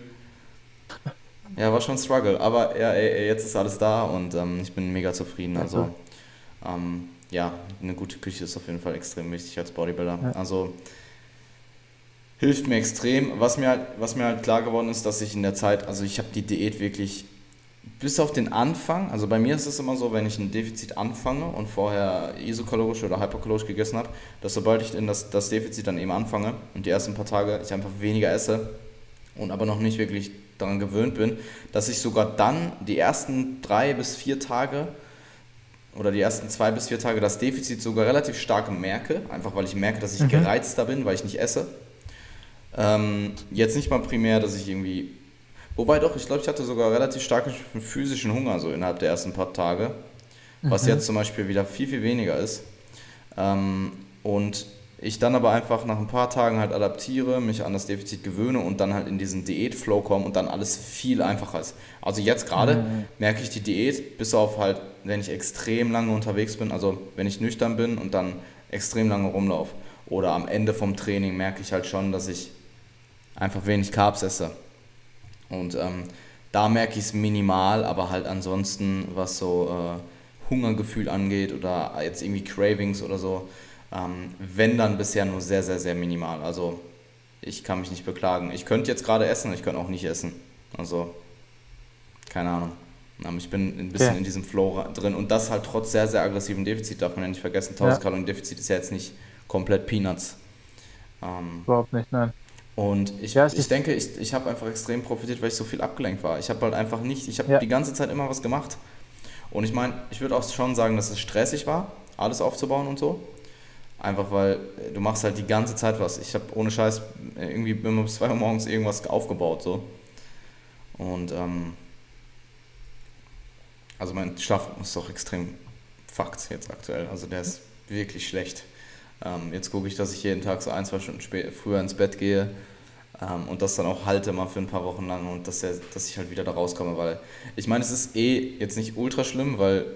Ja, war schon ein Struggle, aber ja, jetzt ist alles da und ähm, ich bin mega zufrieden. Also ähm, ja, eine gute Küche ist auf jeden Fall extrem wichtig als Bodybuilder. Ja. Also hilft mir extrem. Was mir, halt, was mir halt klar geworden ist, dass ich in der Zeit, also ich habe die Diät wirklich bis auf den Anfang, also bei mir ist es immer so, wenn ich ein Defizit anfange und vorher isokalorisch oder hyperkalorisch gegessen habe, dass sobald ich in das, das Defizit dann eben anfange und die ersten paar Tage ich einfach weniger esse und aber noch nicht wirklich daran gewöhnt bin, dass ich sogar dann die ersten drei bis vier Tage oder die ersten zwei bis vier Tage das Defizit sogar relativ stark merke, einfach weil ich merke, dass ich mhm. gereizter bin, weil ich nicht esse. Ähm, jetzt nicht mal primär, dass ich irgendwie. Wobei doch, ich glaube, ich hatte sogar relativ starken physischen Hunger so innerhalb der ersten paar Tage, was mhm. jetzt zum Beispiel wieder viel, viel weniger ist. Ähm, und ich dann aber einfach nach ein paar Tagen halt adaptiere, mich an das Defizit gewöhne und dann halt in diesen Diätflow komme und dann alles viel einfacher ist. Also jetzt gerade mhm. merke ich die Diät, bis auf halt, wenn ich extrem lange unterwegs bin, also wenn ich nüchtern bin und dann extrem lange rumlaufe. Oder am Ende vom Training merke ich halt schon, dass ich einfach wenig Carbs esse. Und ähm, da merke ich es minimal, aber halt ansonsten, was so äh, Hungergefühl angeht oder jetzt irgendwie Cravings oder so, ähm, wenn dann bisher nur sehr, sehr, sehr minimal. Also ich kann mich nicht beklagen. Ich könnte jetzt gerade essen, ich könnte auch nicht essen. Also, keine Ahnung. Aber ich bin ein bisschen ja. in diesem Flow drin und das halt trotz sehr, sehr aggressiven Defizit, darf man ja nicht vergessen. 1000 ja. Kalorien Defizit ist ja jetzt nicht komplett Peanuts. Ähm, Überhaupt nicht, nein. Und ich, ja, ich denke, ich, ich habe einfach extrem profitiert, weil ich so viel abgelenkt war. Ich habe halt einfach nicht, ich habe ja. die ganze Zeit immer was gemacht. Und ich meine, ich würde auch schon sagen, dass es stressig war, alles aufzubauen und so. Einfach weil du machst halt die ganze Zeit was. Ich habe ohne Scheiß irgendwie immer bis 2 Uhr morgens irgendwas aufgebaut. so. Und ähm, also mein Schlafrhythmus ist auch extrem fucked jetzt aktuell. Also der ist wirklich schlecht. Ähm, jetzt gucke ich, dass ich jeden Tag so ein, zwei Stunden früher ins Bett gehe ähm, und das dann auch halte mal für ein paar Wochen lang und dass, der, dass ich halt wieder da rauskomme, weil ich meine, es ist eh jetzt nicht ultra schlimm, weil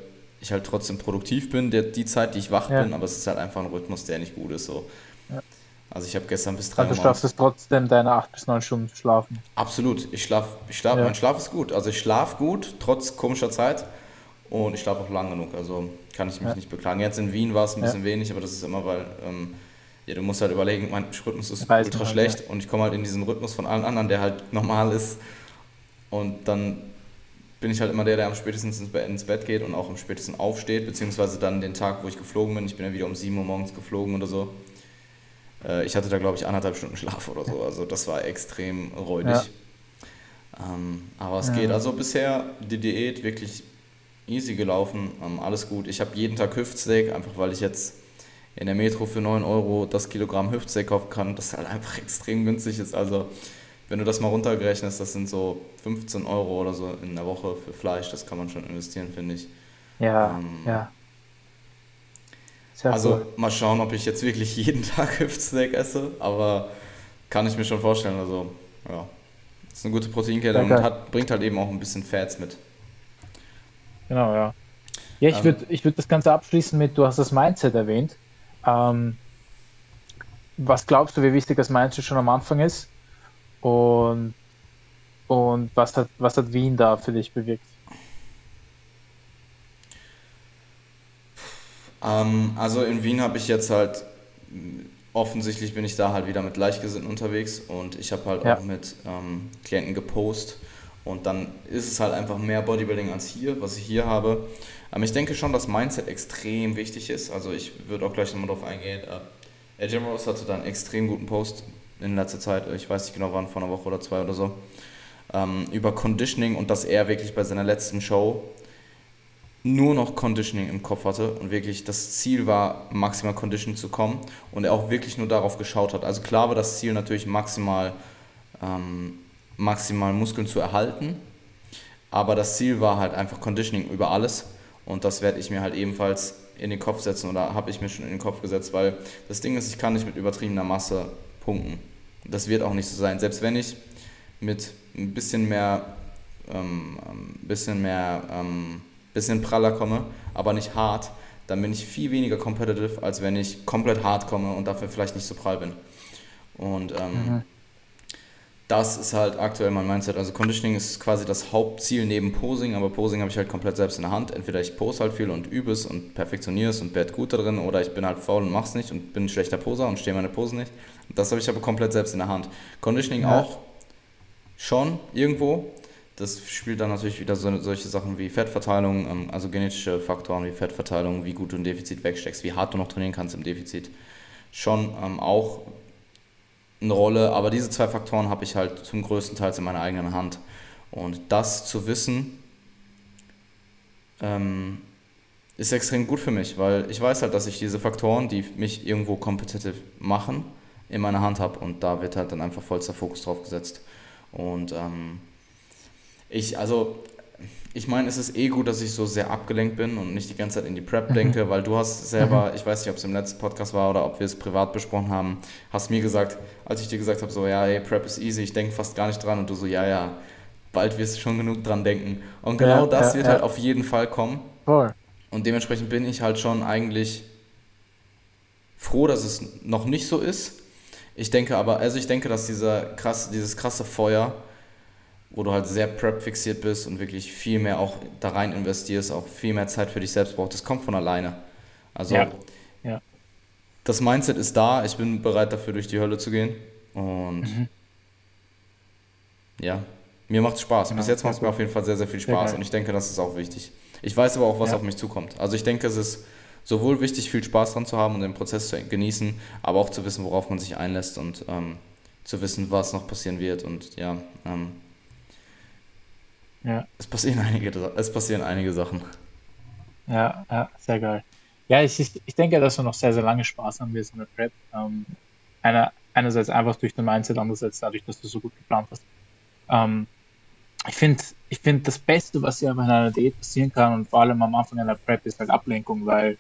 ich halt trotzdem produktiv bin, der, die Zeit, die ich wach ja. bin, aber es ist halt einfach ein Rhythmus, der nicht gut ist. So. Ja. Also ich habe gestern bis drei Also du schaffst es trotzdem, deine acht bis neun Stunden zu schlafen? Absolut. Ich schlaf, ich schlaf, ja. mein Schlaf ist gut. Also ich schlafe gut, trotz komischer Zeit. Und ich schlafe auch lang genug. Also kann ich mich ja. nicht beklagen. Jetzt in Wien war es ein bisschen wenig, aber das ist immer, weil ähm, ja, du musst halt überlegen, mein Rhythmus ist Reisen ultra halt, schlecht und ich komme halt in diesen Rhythmus von allen anderen, der halt normal ist. Und dann bin ich halt immer der, der am spätesten ins Bett geht und auch am spätesten aufsteht, beziehungsweise dann den Tag, wo ich geflogen bin. Ich bin ja wieder um 7 Uhr morgens geflogen oder so. Äh, ich hatte da, glaube ich, anderthalb Stunden Schlaf oder so. Also das war extrem räudig. Ja. Ähm, aber es ja. geht. Also bisher die Diät wirklich easy gelaufen, ähm, alles gut. Ich habe jeden Tag Hüftsteak, einfach weil ich jetzt in der Metro für 9 Euro das Kilogramm Hüftsteak kaufen kann, das halt einfach extrem günstig ist. Also wenn du das mal runtergerechnest, das sind so 15 Euro oder so in der Woche für Fleisch, das kann man schon investieren, finde ich. Ja, ähm, ja. also cool. mal schauen, ob ich jetzt wirklich jeden Tag Hüftsteak esse, aber kann ich mir schon vorstellen. Also ja, das ist eine gute Proteinkette und hat, bringt halt eben auch ein bisschen Fats mit. Genau, ja. Ja, ich ähm, würde ich würd das Ganze abschließen mit, du hast das Mindset erwähnt. Ähm, was glaubst du, wie wichtig das Mindset schon am Anfang ist? Und, und was, hat, was hat Wien da für dich bewirkt? Ähm, also in Wien habe ich jetzt halt, offensichtlich bin ich da halt wieder mit Gleichgesinnten unterwegs und ich habe halt ja. auch mit ähm, Klienten gepostet und dann ist es halt einfach mehr Bodybuilding als hier, was ich hier habe. Aber ich denke schon, dass Mindset extrem wichtig ist. Also ich würde auch gleich nochmal drauf eingehen. Äh, Jim Rose hatte da einen extrem guten Post in letzter Zeit, ich weiß nicht genau wann, vor einer Woche oder zwei oder so, ähm, über Conditioning und dass er wirklich bei seiner letzten Show nur noch Conditioning im Kopf hatte und wirklich das Ziel war, maximal Conditioning zu kommen und er auch wirklich nur darauf geschaut hat. Also klar war das Ziel natürlich maximal ähm, maximal Muskeln zu erhalten. Aber das Ziel war halt einfach Conditioning über alles. Und das werde ich mir halt ebenfalls in den Kopf setzen oder habe ich mir schon in den Kopf gesetzt, weil das Ding ist, ich kann nicht mit übertriebener Masse punkten. Das wird auch nicht so sein. Selbst wenn ich mit ein bisschen mehr, ähm, ein bisschen mehr, ähm, bisschen praller komme, aber nicht hart, dann bin ich viel weniger competitive, als wenn ich komplett hart komme und dafür vielleicht nicht so prall bin. Und ähm, mhm das ist halt aktuell mein Mindset. Also Conditioning ist quasi das Hauptziel neben Posing, aber Posing habe ich halt komplett selbst in der Hand. Entweder ich pose halt viel und übe es und perfektioniere es und werde gut darin oder ich bin halt faul und mache es nicht und bin ein schlechter Poser und stehe meine Pose nicht. Das habe ich aber komplett selbst in der Hand. Conditioning ja. auch schon irgendwo. Das spielt dann natürlich wieder so, solche Sachen wie Fettverteilung, ähm, also genetische Faktoren wie Fettverteilung, wie gut du ein Defizit wegsteckst, wie hart du noch trainieren kannst im Defizit. Schon ähm, auch eine Rolle, aber diese zwei Faktoren habe ich halt zum größten Teil in meiner eigenen Hand. Und das zu wissen, ähm, ist extrem gut für mich, weil ich weiß halt, dass ich diese Faktoren, die mich irgendwo competitive machen, in meiner Hand habe und da wird halt dann einfach vollster Fokus drauf gesetzt. Und ähm, ich, also ich meine, es ist eh gut, dass ich so sehr abgelenkt bin und nicht die ganze Zeit in die Prep mhm. denke, weil du hast selber, mhm. ich weiß nicht, ob es im letzten Podcast war oder ob wir es privat besprochen haben, hast mir gesagt, als ich dir gesagt habe, so, ja, ey, Prep ist easy, ich denke fast gar nicht dran und du so, ja, ja, bald wirst du schon genug dran denken. Und genau ja, das ja, wird ja. halt auf jeden Fall kommen. Voll. Und dementsprechend bin ich halt schon eigentlich froh, dass es noch nicht so ist. Ich denke aber, also ich denke, dass dieser krass, dieses krasse Feuer, wo du halt sehr prep fixiert bist und wirklich viel mehr auch da rein investierst, auch viel mehr Zeit für dich selbst brauchst, das kommt von alleine. Also ja. Ja. das Mindset ist da, ich bin bereit dafür durch die Hölle zu gehen und mhm. ja, mir macht es Spaß. Genau. Bis jetzt macht es mir auf jeden Fall sehr, sehr viel Spaß ja, und ich denke, das ist auch wichtig. Ich weiß aber auch, was auf mich zukommt. Also ich denke, es ist sowohl wichtig, viel Spaß dran zu haben und den Prozess zu genießen, aber auch zu wissen, worauf man sich einlässt und ähm, zu wissen, was noch passieren wird. Und ja, ähm, ja. Es, passieren einige, es passieren einige Sachen. Ja, ja, sehr geil. Ja, ich, ich denke, dass du noch sehr, sehr lange Spaß haben wirst in der Prep. Ähm, einer, einerseits einfach durch den Mindset, andererseits dadurch, dass du so gut geplant hast. Ähm, ich finde, ich find, das Beste, was ja bei einer Diät passieren kann und vor allem am Anfang einer Prep, ist halt Ablenkung, weil,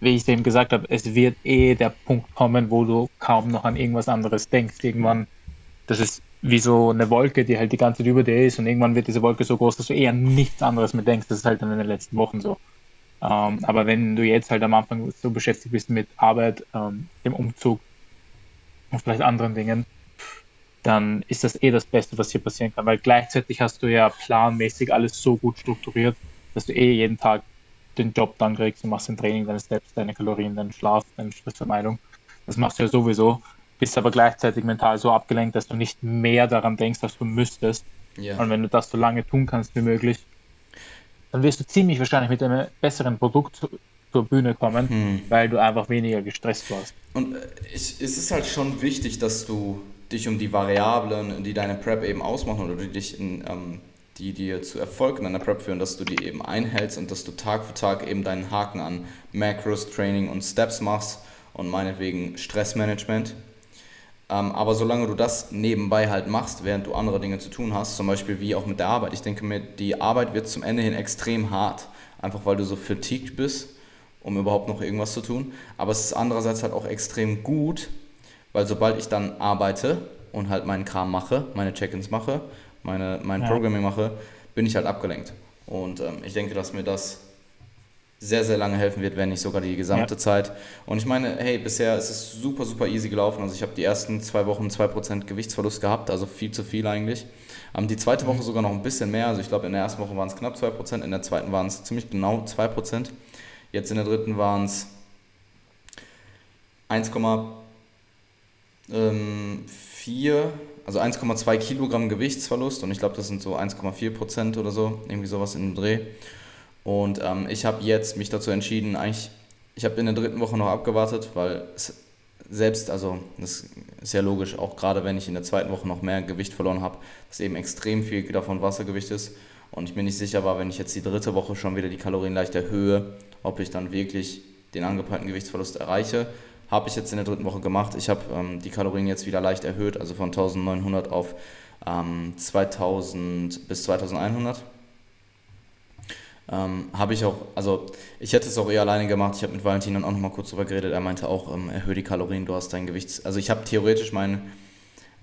wie ich eben gesagt habe, es wird eh der Punkt kommen, wo du kaum noch an irgendwas anderes denkst. Irgendwann, das ist wie so eine Wolke, die halt die ganze Zeit über dir ist und irgendwann wird diese Wolke so groß, dass du eher nichts anderes mehr denkst. Das ist halt dann in den letzten Wochen so. Ähm, aber wenn du jetzt halt am Anfang so beschäftigt bist mit Arbeit, ähm, dem Umzug und vielleicht anderen Dingen, dann ist das eh das Beste, was hier passieren kann, weil gleichzeitig hast du ja planmäßig alles so gut strukturiert, dass du eh jeden Tag den Job dann kriegst, du machst dein Training, deine Steps, deine Kalorien, deinen Schlaf, deine Stressvermeidung. Das machst du ja sowieso, bist aber gleichzeitig mental so abgelenkt, dass du nicht mehr daran denkst, dass du müsstest. Ja. Und wenn du das so lange tun kannst wie möglich, dann wirst du ziemlich wahrscheinlich mit einem besseren Produkt zur Bühne kommen, hm. weil du einfach weniger gestresst warst. Und äh, es ist halt schon wichtig, dass du dich um die Variablen, die deine Prep eben ausmachen oder die dich in, ähm, die dir zu Erfolg in deiner Prep führen, dass du die eben einhältst und dass du Tag für Tag eben deinen Haken an Macros, Training und Steps machst und meinetwegen Stressmanagement. Ähm, aber solange du das nebenbei halt machst, während du andere Dinge zu tun hast, zum Beispiel wie auch mit der Arbeit, ich denke mir, die Arbeit wird zum Ende hin extrem hart, einfach weil du so fatigued bist, um überhaupt noch irgendwas zu tun. Aber es ist andererseits halt auch extrem gut, weil sobald ich dann arbeite und halt meinen Kram mache, meine Check-ins mache, meine, mein ja. Programming mache, bin ich halt abgelenkt. Und ähm, ich denke, dass mir das sehr, sehr lange helfen wird, wenn nicht sogar die gesamte ja. Zeit. Und ich meine, hey, bisher ist es super, super easy gelaufen. Also ich habe die ersten zwei Wochen 2% Gewichtsverlust gehabt, also viel zu viel eigentlich. Ähm, die zweite Woche mhm. sogar noch ein bisschen mehr. Also ich glaube, in der ersten Woche waren es knapp 2%, in der zweiten waren es ziemlich genau 2%. Jetzt in der dritten waren es 1,4, also 1,2 Kilogramm Gewichtsverlust und ich glaube, das sind so 1,4 Prozent oder so, irgendwie sowas in dem Dreh. Und ähm, ich habe jetzt mich dazu entschieden, eigentlich, ich habe in der dritten Woche noch abgewartet, weil selbst, also das ist ja logisch, auch gerade wenn ich in der zweiten Woche noch mehr Gewicht verloren habe, dass eben extrem viel davon Wassergewicht ist. Und ich mir nicht sicher war, wenn ich jetzt die dritte Woche schon wieder die Kalorien leicht erhöhe, ob ich dann wirklich den angepeilten Gewichtsverlust erreiche. Habe ich jetzt in der dritten Woche gemacht. Ich habe ähm, die Kalorien jetzt wieder leicht erhöht, also von 1900 auf ähm, 2000 bis 2100. Ähm, habe ich auch, also ich hätte es auch eher alleine gemacht. Ich habe mit Valentin dann auch nochmal kurz drüber geredet. Er meinte auch, ähm, erhöhe die Kalorien, du hast dein Gewicht. Also ich habe theoretisch mein,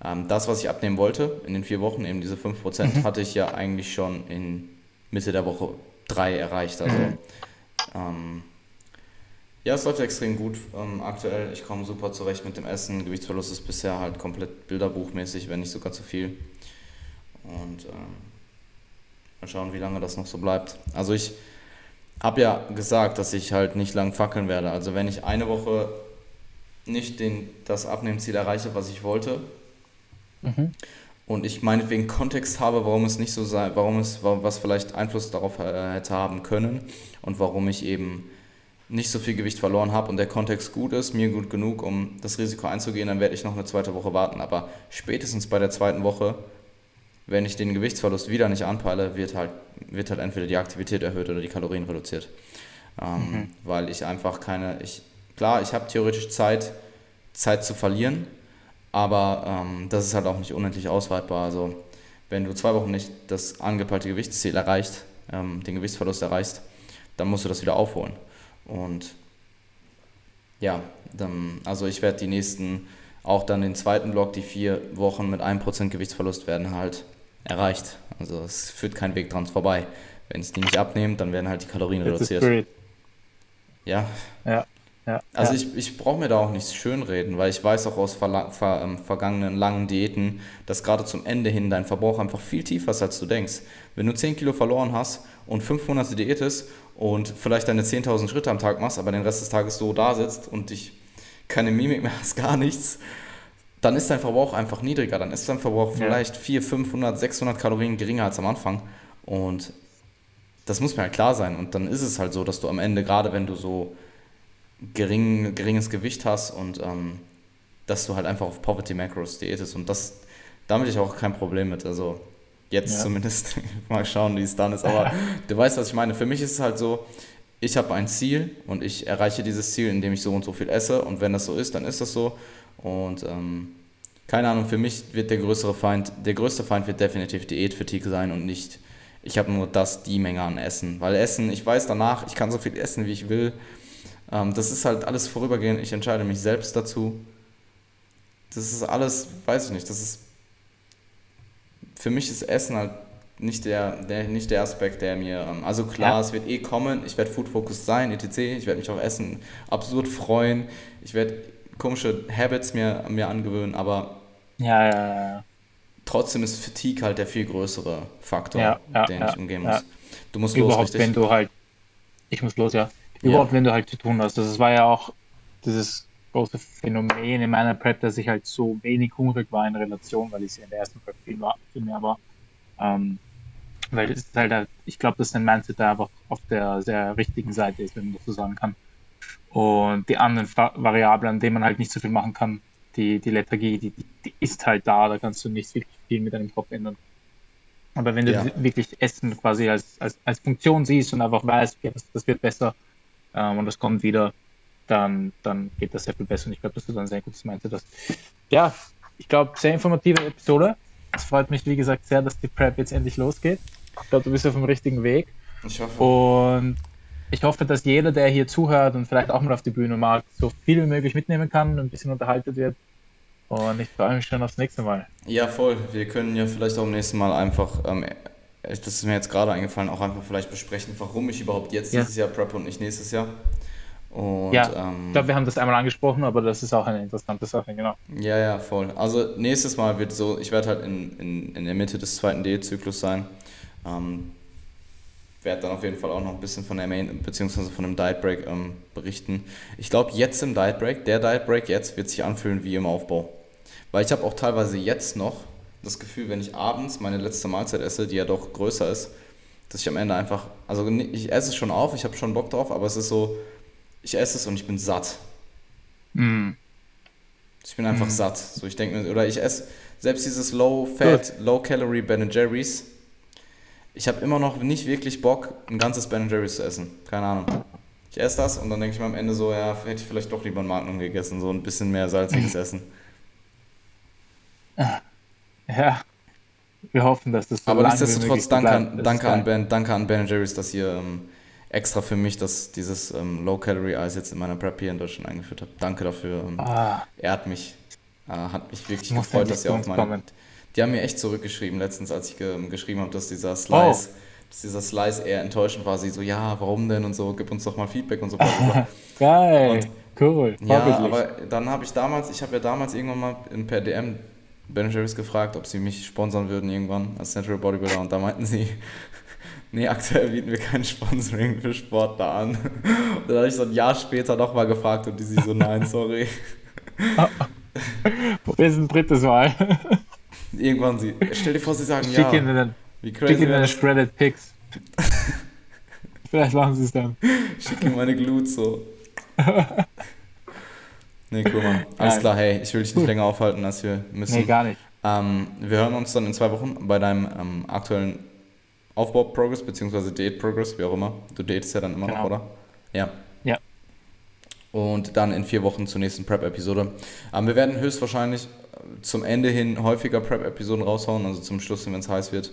ähm, das, was ich abnehmen wollte in den vier Wochen, eben diese 5%, mhm. hatte ich ja eigentlich schon in Mitte der Woche 3 erreicht. Also mhm. Ähm, ja, es läuft extrem gut ähm, aktuell. Ich komme super zurecht mit dem Essen. Gewichtsverlust ist bisher halt komplett bilderbuchmäßig, wenn nicht sogar zu viel. Und ähm, mal schauen, wie lange das noch so bleibt. Also ich habe ja gesagt, dass ich halt nicht lang fackeln werde. Also wenn ich eine Woche nicht den, das Abnehmziel erreiche, was ich wollte, mhm. und ich meinetwegen Kontext habe, warum es nicht so sei, warum es, was vielleicht Einfluss darauf äh, hätte haben können und warum ich eben nicht so viel Gewicht verloren habe und der Kontext gut ist, mir gut genug, um das Risiko einzugehen, dann werde ich noch eine zweite Woche warten. Aber spätestens bei der zweiten Woche, wenn ich den Gewichtsverlust wieder nicht anpeile, wird halt, wird halt entweder die Aktivität erhöht oder die Kalorien reduziert. Ähm, mhm. Weil ich einfach keine, ich, klar, ich habe theoretisch Zeit, Zeit zu verlieren, aber ähm, das ist halt auch nicht unendlich ausweitbar. Also wenn du zwei Wochen nicht das angepeilte Gewichtsziel erreicht, ähm, den Gewichtsverlust erreichst, dann musst du das wieder aufholen. Und ja, dann, also ich werde die nächsten, auch dann den zweiten Block, die vier Wochen mit 1% Gewichtsverlust werden halt erreicht. Also es führt kein Weg dran vorbei. Wenn ich die nicht abnehme, dann werden halt die Kalorien reduziert. Ja. Ja. Ja, also ja. ich, ich brauche mir da auch nichts schönreden, weil ich weiß auch aus ver ver ähm, vergangenen langen Diäten, dass gerade zum Ende hin dein Verbrauch einfach viel tiefer ist, als du denkst. Wenn du 10 Kilo verloren hast und 5 Monate diätest und vielleicht deine 10.000 Schritte am Tag machst, aber den Rest des Tages so da sitzt und dich keine Mimik mehr hast, gar nichts, dann ist dein Verbrauch einfach niedriger. Dann ist dein Verbrauch ja. vielleicht 400, 500, 600 Kalorien geringer als am Anfang. Und das muss mir halt klar sein. Und dann ist es halt so, dass du am Ende, gerade wenn du so gering, geringes Gewicht hast und ähm, dass du halt einfach auf Poverty Macros diätest. Und das, damit ich auch kein Problem mit. Also jetzt ja. zumindest. mal schauen, wie es dann ist. Aber du weißt, was ich meine. Für mich ist es halt so, ich habe ein Ziel und ich erreiche dieses Ziel, indem ich so und so viel esse. Und wenn das so ist, dann ist das so. Und ähm, keine Ahnung, für mich wird der größere Feind, der größte Feind wird definitiv Diätfatigue sein und nicht, ich habe nur das, die Menge an Essen. Weil Essen, ich weiß danach, ich kann so viel essen, wie ich will. Ähm, das ist halt alles vorübergehend, ich entscheide mich selbst dazu. Das ist alles, weiß ich nicht, das ist, für mich ist Essen halt nicht der, der, nicht der Aspekt, der mir, ähm, also klar, ja. es wird eh kommen, ich werde Food Focus sein, etc., ich werde mich auf Essen absurd freuen, ich werde komische Habits mir, mir angewöhnen, aber ja, ja, ja. trotzdem ist Fatigue halt der viel größere Faktor, ja, ja, den ich umgehen muss. Du musst Überhaupt, los, richtig? wenn du halt, ich muss los, ja. Überhaupt, wenn du halt zu tun hast. Das war ja auch dieses große Phänomen in meiner Prep, dass ich halt so wenig hungrig war in Relation, weil ich ja in der ersten Prep viel, war, viel mehr war. Ähm, weil es ist halt, ich glaube, dass dein Mindset da einfach auf der sehr richtigen Seite ist, wenn man das so sagen kann. Und die anderen Variablen, an denen man halt nicht so viel machen kann, die, die Lethargie, die, die ist halt da, da kannst du nicht wirklich viel mit deinem Kopf ändern. Aber wenn du ja. wirklich Essen quasi als, als, als Funktion siehst und einfach weißt, das, das wird besser ähm, und das kommt wieder, dann, dann geht das sehr viel besser. Und ich glaube, dass du dann sehr gutes Mindset hast. Ja, ich glaube, sehr informative Episode. Es freut mich, wie gesagt, sehr, dass die Prep jetzt endlich losgeht. Ich glaube, du bist auf dem richtigen Weg. Ich hoffe. Und ich hoffe, dass jeder, der hier zuhört und vielleicht auch mal auf die Bühne mag, so viel wie möglich mitnehmen kann und ein bisschen unterhalten wird. Und ich freue mich schon aufs nächste Mal. Ja, voll. Wir können ja vielleicht auch am nächsten Mal einfach, ähm, das ist mir jetzt gerade eingefallen, auch einfach vielleicht besprechen, warum ich überhaupt jetzt ja. dieses Jahr prep und nicht nächstes Jahr. Und, ja, ähm, ich glaube, wir haben das einmal angesprochen, aber das ist auch eine interessante Sache, genau. Ja, ja, voll. Also nächstes Mal wird so, ich werde halt in, in, in der Mitte des zweiten Diätzyklus sein. Ähm, werde dann auf jeden Fall auch noch ein bisschen von der Main, beziehungsweise von dem Diet Break ähm, berichten. Ich glaube, jetzt im Diet Break, der Diet Break jetzt wird sich anfühlen wie im Aufbau. Weil ich habe auch teilweise jetzt noch das Gefühl, wenn ich abends meine letzte Mahlzeit esse, die ja doch größer ist, dass ich am Ende einfach, also ich esse es schon auf, ich habe schon Bock drauf, aber es ist so, ich esse es und ich bin satt. Mm. Ich bin einfach mm. satt. So, ich denke mir, oder ich esse selbst dieses Low Fat, Good. Low Calorie Ben Jerry's ich habe immer noch nicht wirklich Bock, ein ganzes Ben Jerry's zu essen. Keine Ahnung. Ich esse das und dann denke ich mir am Ende so, ja, hätte ich vielleicht doch lieber ein Magnum gegessen, so ein bisschen mehr salziges Essen. Ja, wir hoffen, dass das so Aber nichtsdestotrotz, danke, an, danke, an ben, danke an Ben Jerry's, dass ihr ähm, extra für mich das, dieses ähm, Low-Calorie-Eis jetzt in meiner Prep hier in Deutschland eingeführt habt. Danke dafür. Ähm, ah. Ehrt mich. Äh, hat mich wirklich gefreut, dass ihr auch meine, die haben mir echt zurückgeschrieben letztens, als ich ge geschrieben habe, dass dieser Slice, oh. dass dieser Slice eher enttäuschend war. Sie so, ja, warum denn und so, gib uns doch mal Feedback und so. Geil, und, cool. Ja, aber dann habe ich damals, ich habe ja damals irgendwann mal in, per DM Ben Jerry's gefragt, ob sie mich sponsern würden irgendwann als Natural Bodybuilder und da meinten sie, nee, aktuell bieten wir kein Sponsoring für Sportler an. Und dann habe ich so ein Jahr später nochmal gefragt und die sie so, nein, sorry. Es ein drittes Mal. Irgendwann sie. Stell dir vor, sie sagen schick ja. Ihnen dann, Wie crazy schick ihnen eine Shredded Pics. Vielleicht machen sie es dann. Schick ihm meine Glut so. nee, cool, Mann. Alles Nein. klar, hey, ich will dich nicht länger aufhalten, als wir müssen. Nee, gar nicht. Ähm, wir hören uns dann in zwei Wochen bei deinem ähm, aktuellen Aufbau-Progress, beziehungsweise Date-Progress, wie auch immer. Du datest ja dann immer genau. noch, oder? Ja. Ja. Und dann in vier Wochen zur nächsten Prep-Episode. Ähm, wir werden höchstwahrscheinlich zum Ende hin häufiger Prep-Episoden raushauen, also zum Schluss, wenn es heiß wird.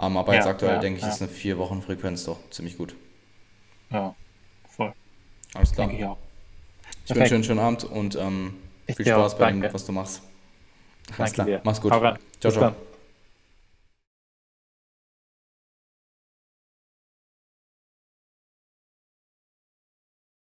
Ähm, aber ja, jetzt aktuell ja, denke ich, ja. ist eine vier Wochen Frequenz doch ziemlich gut. Ja, voll. Alles klar. Denke ich auch. Ich wünsche dir einen schönen Abend und ähm, viel Spaß bei dem, was du machst. Alles Danke klar. Dir. Mach's gut. Ciao, ciao.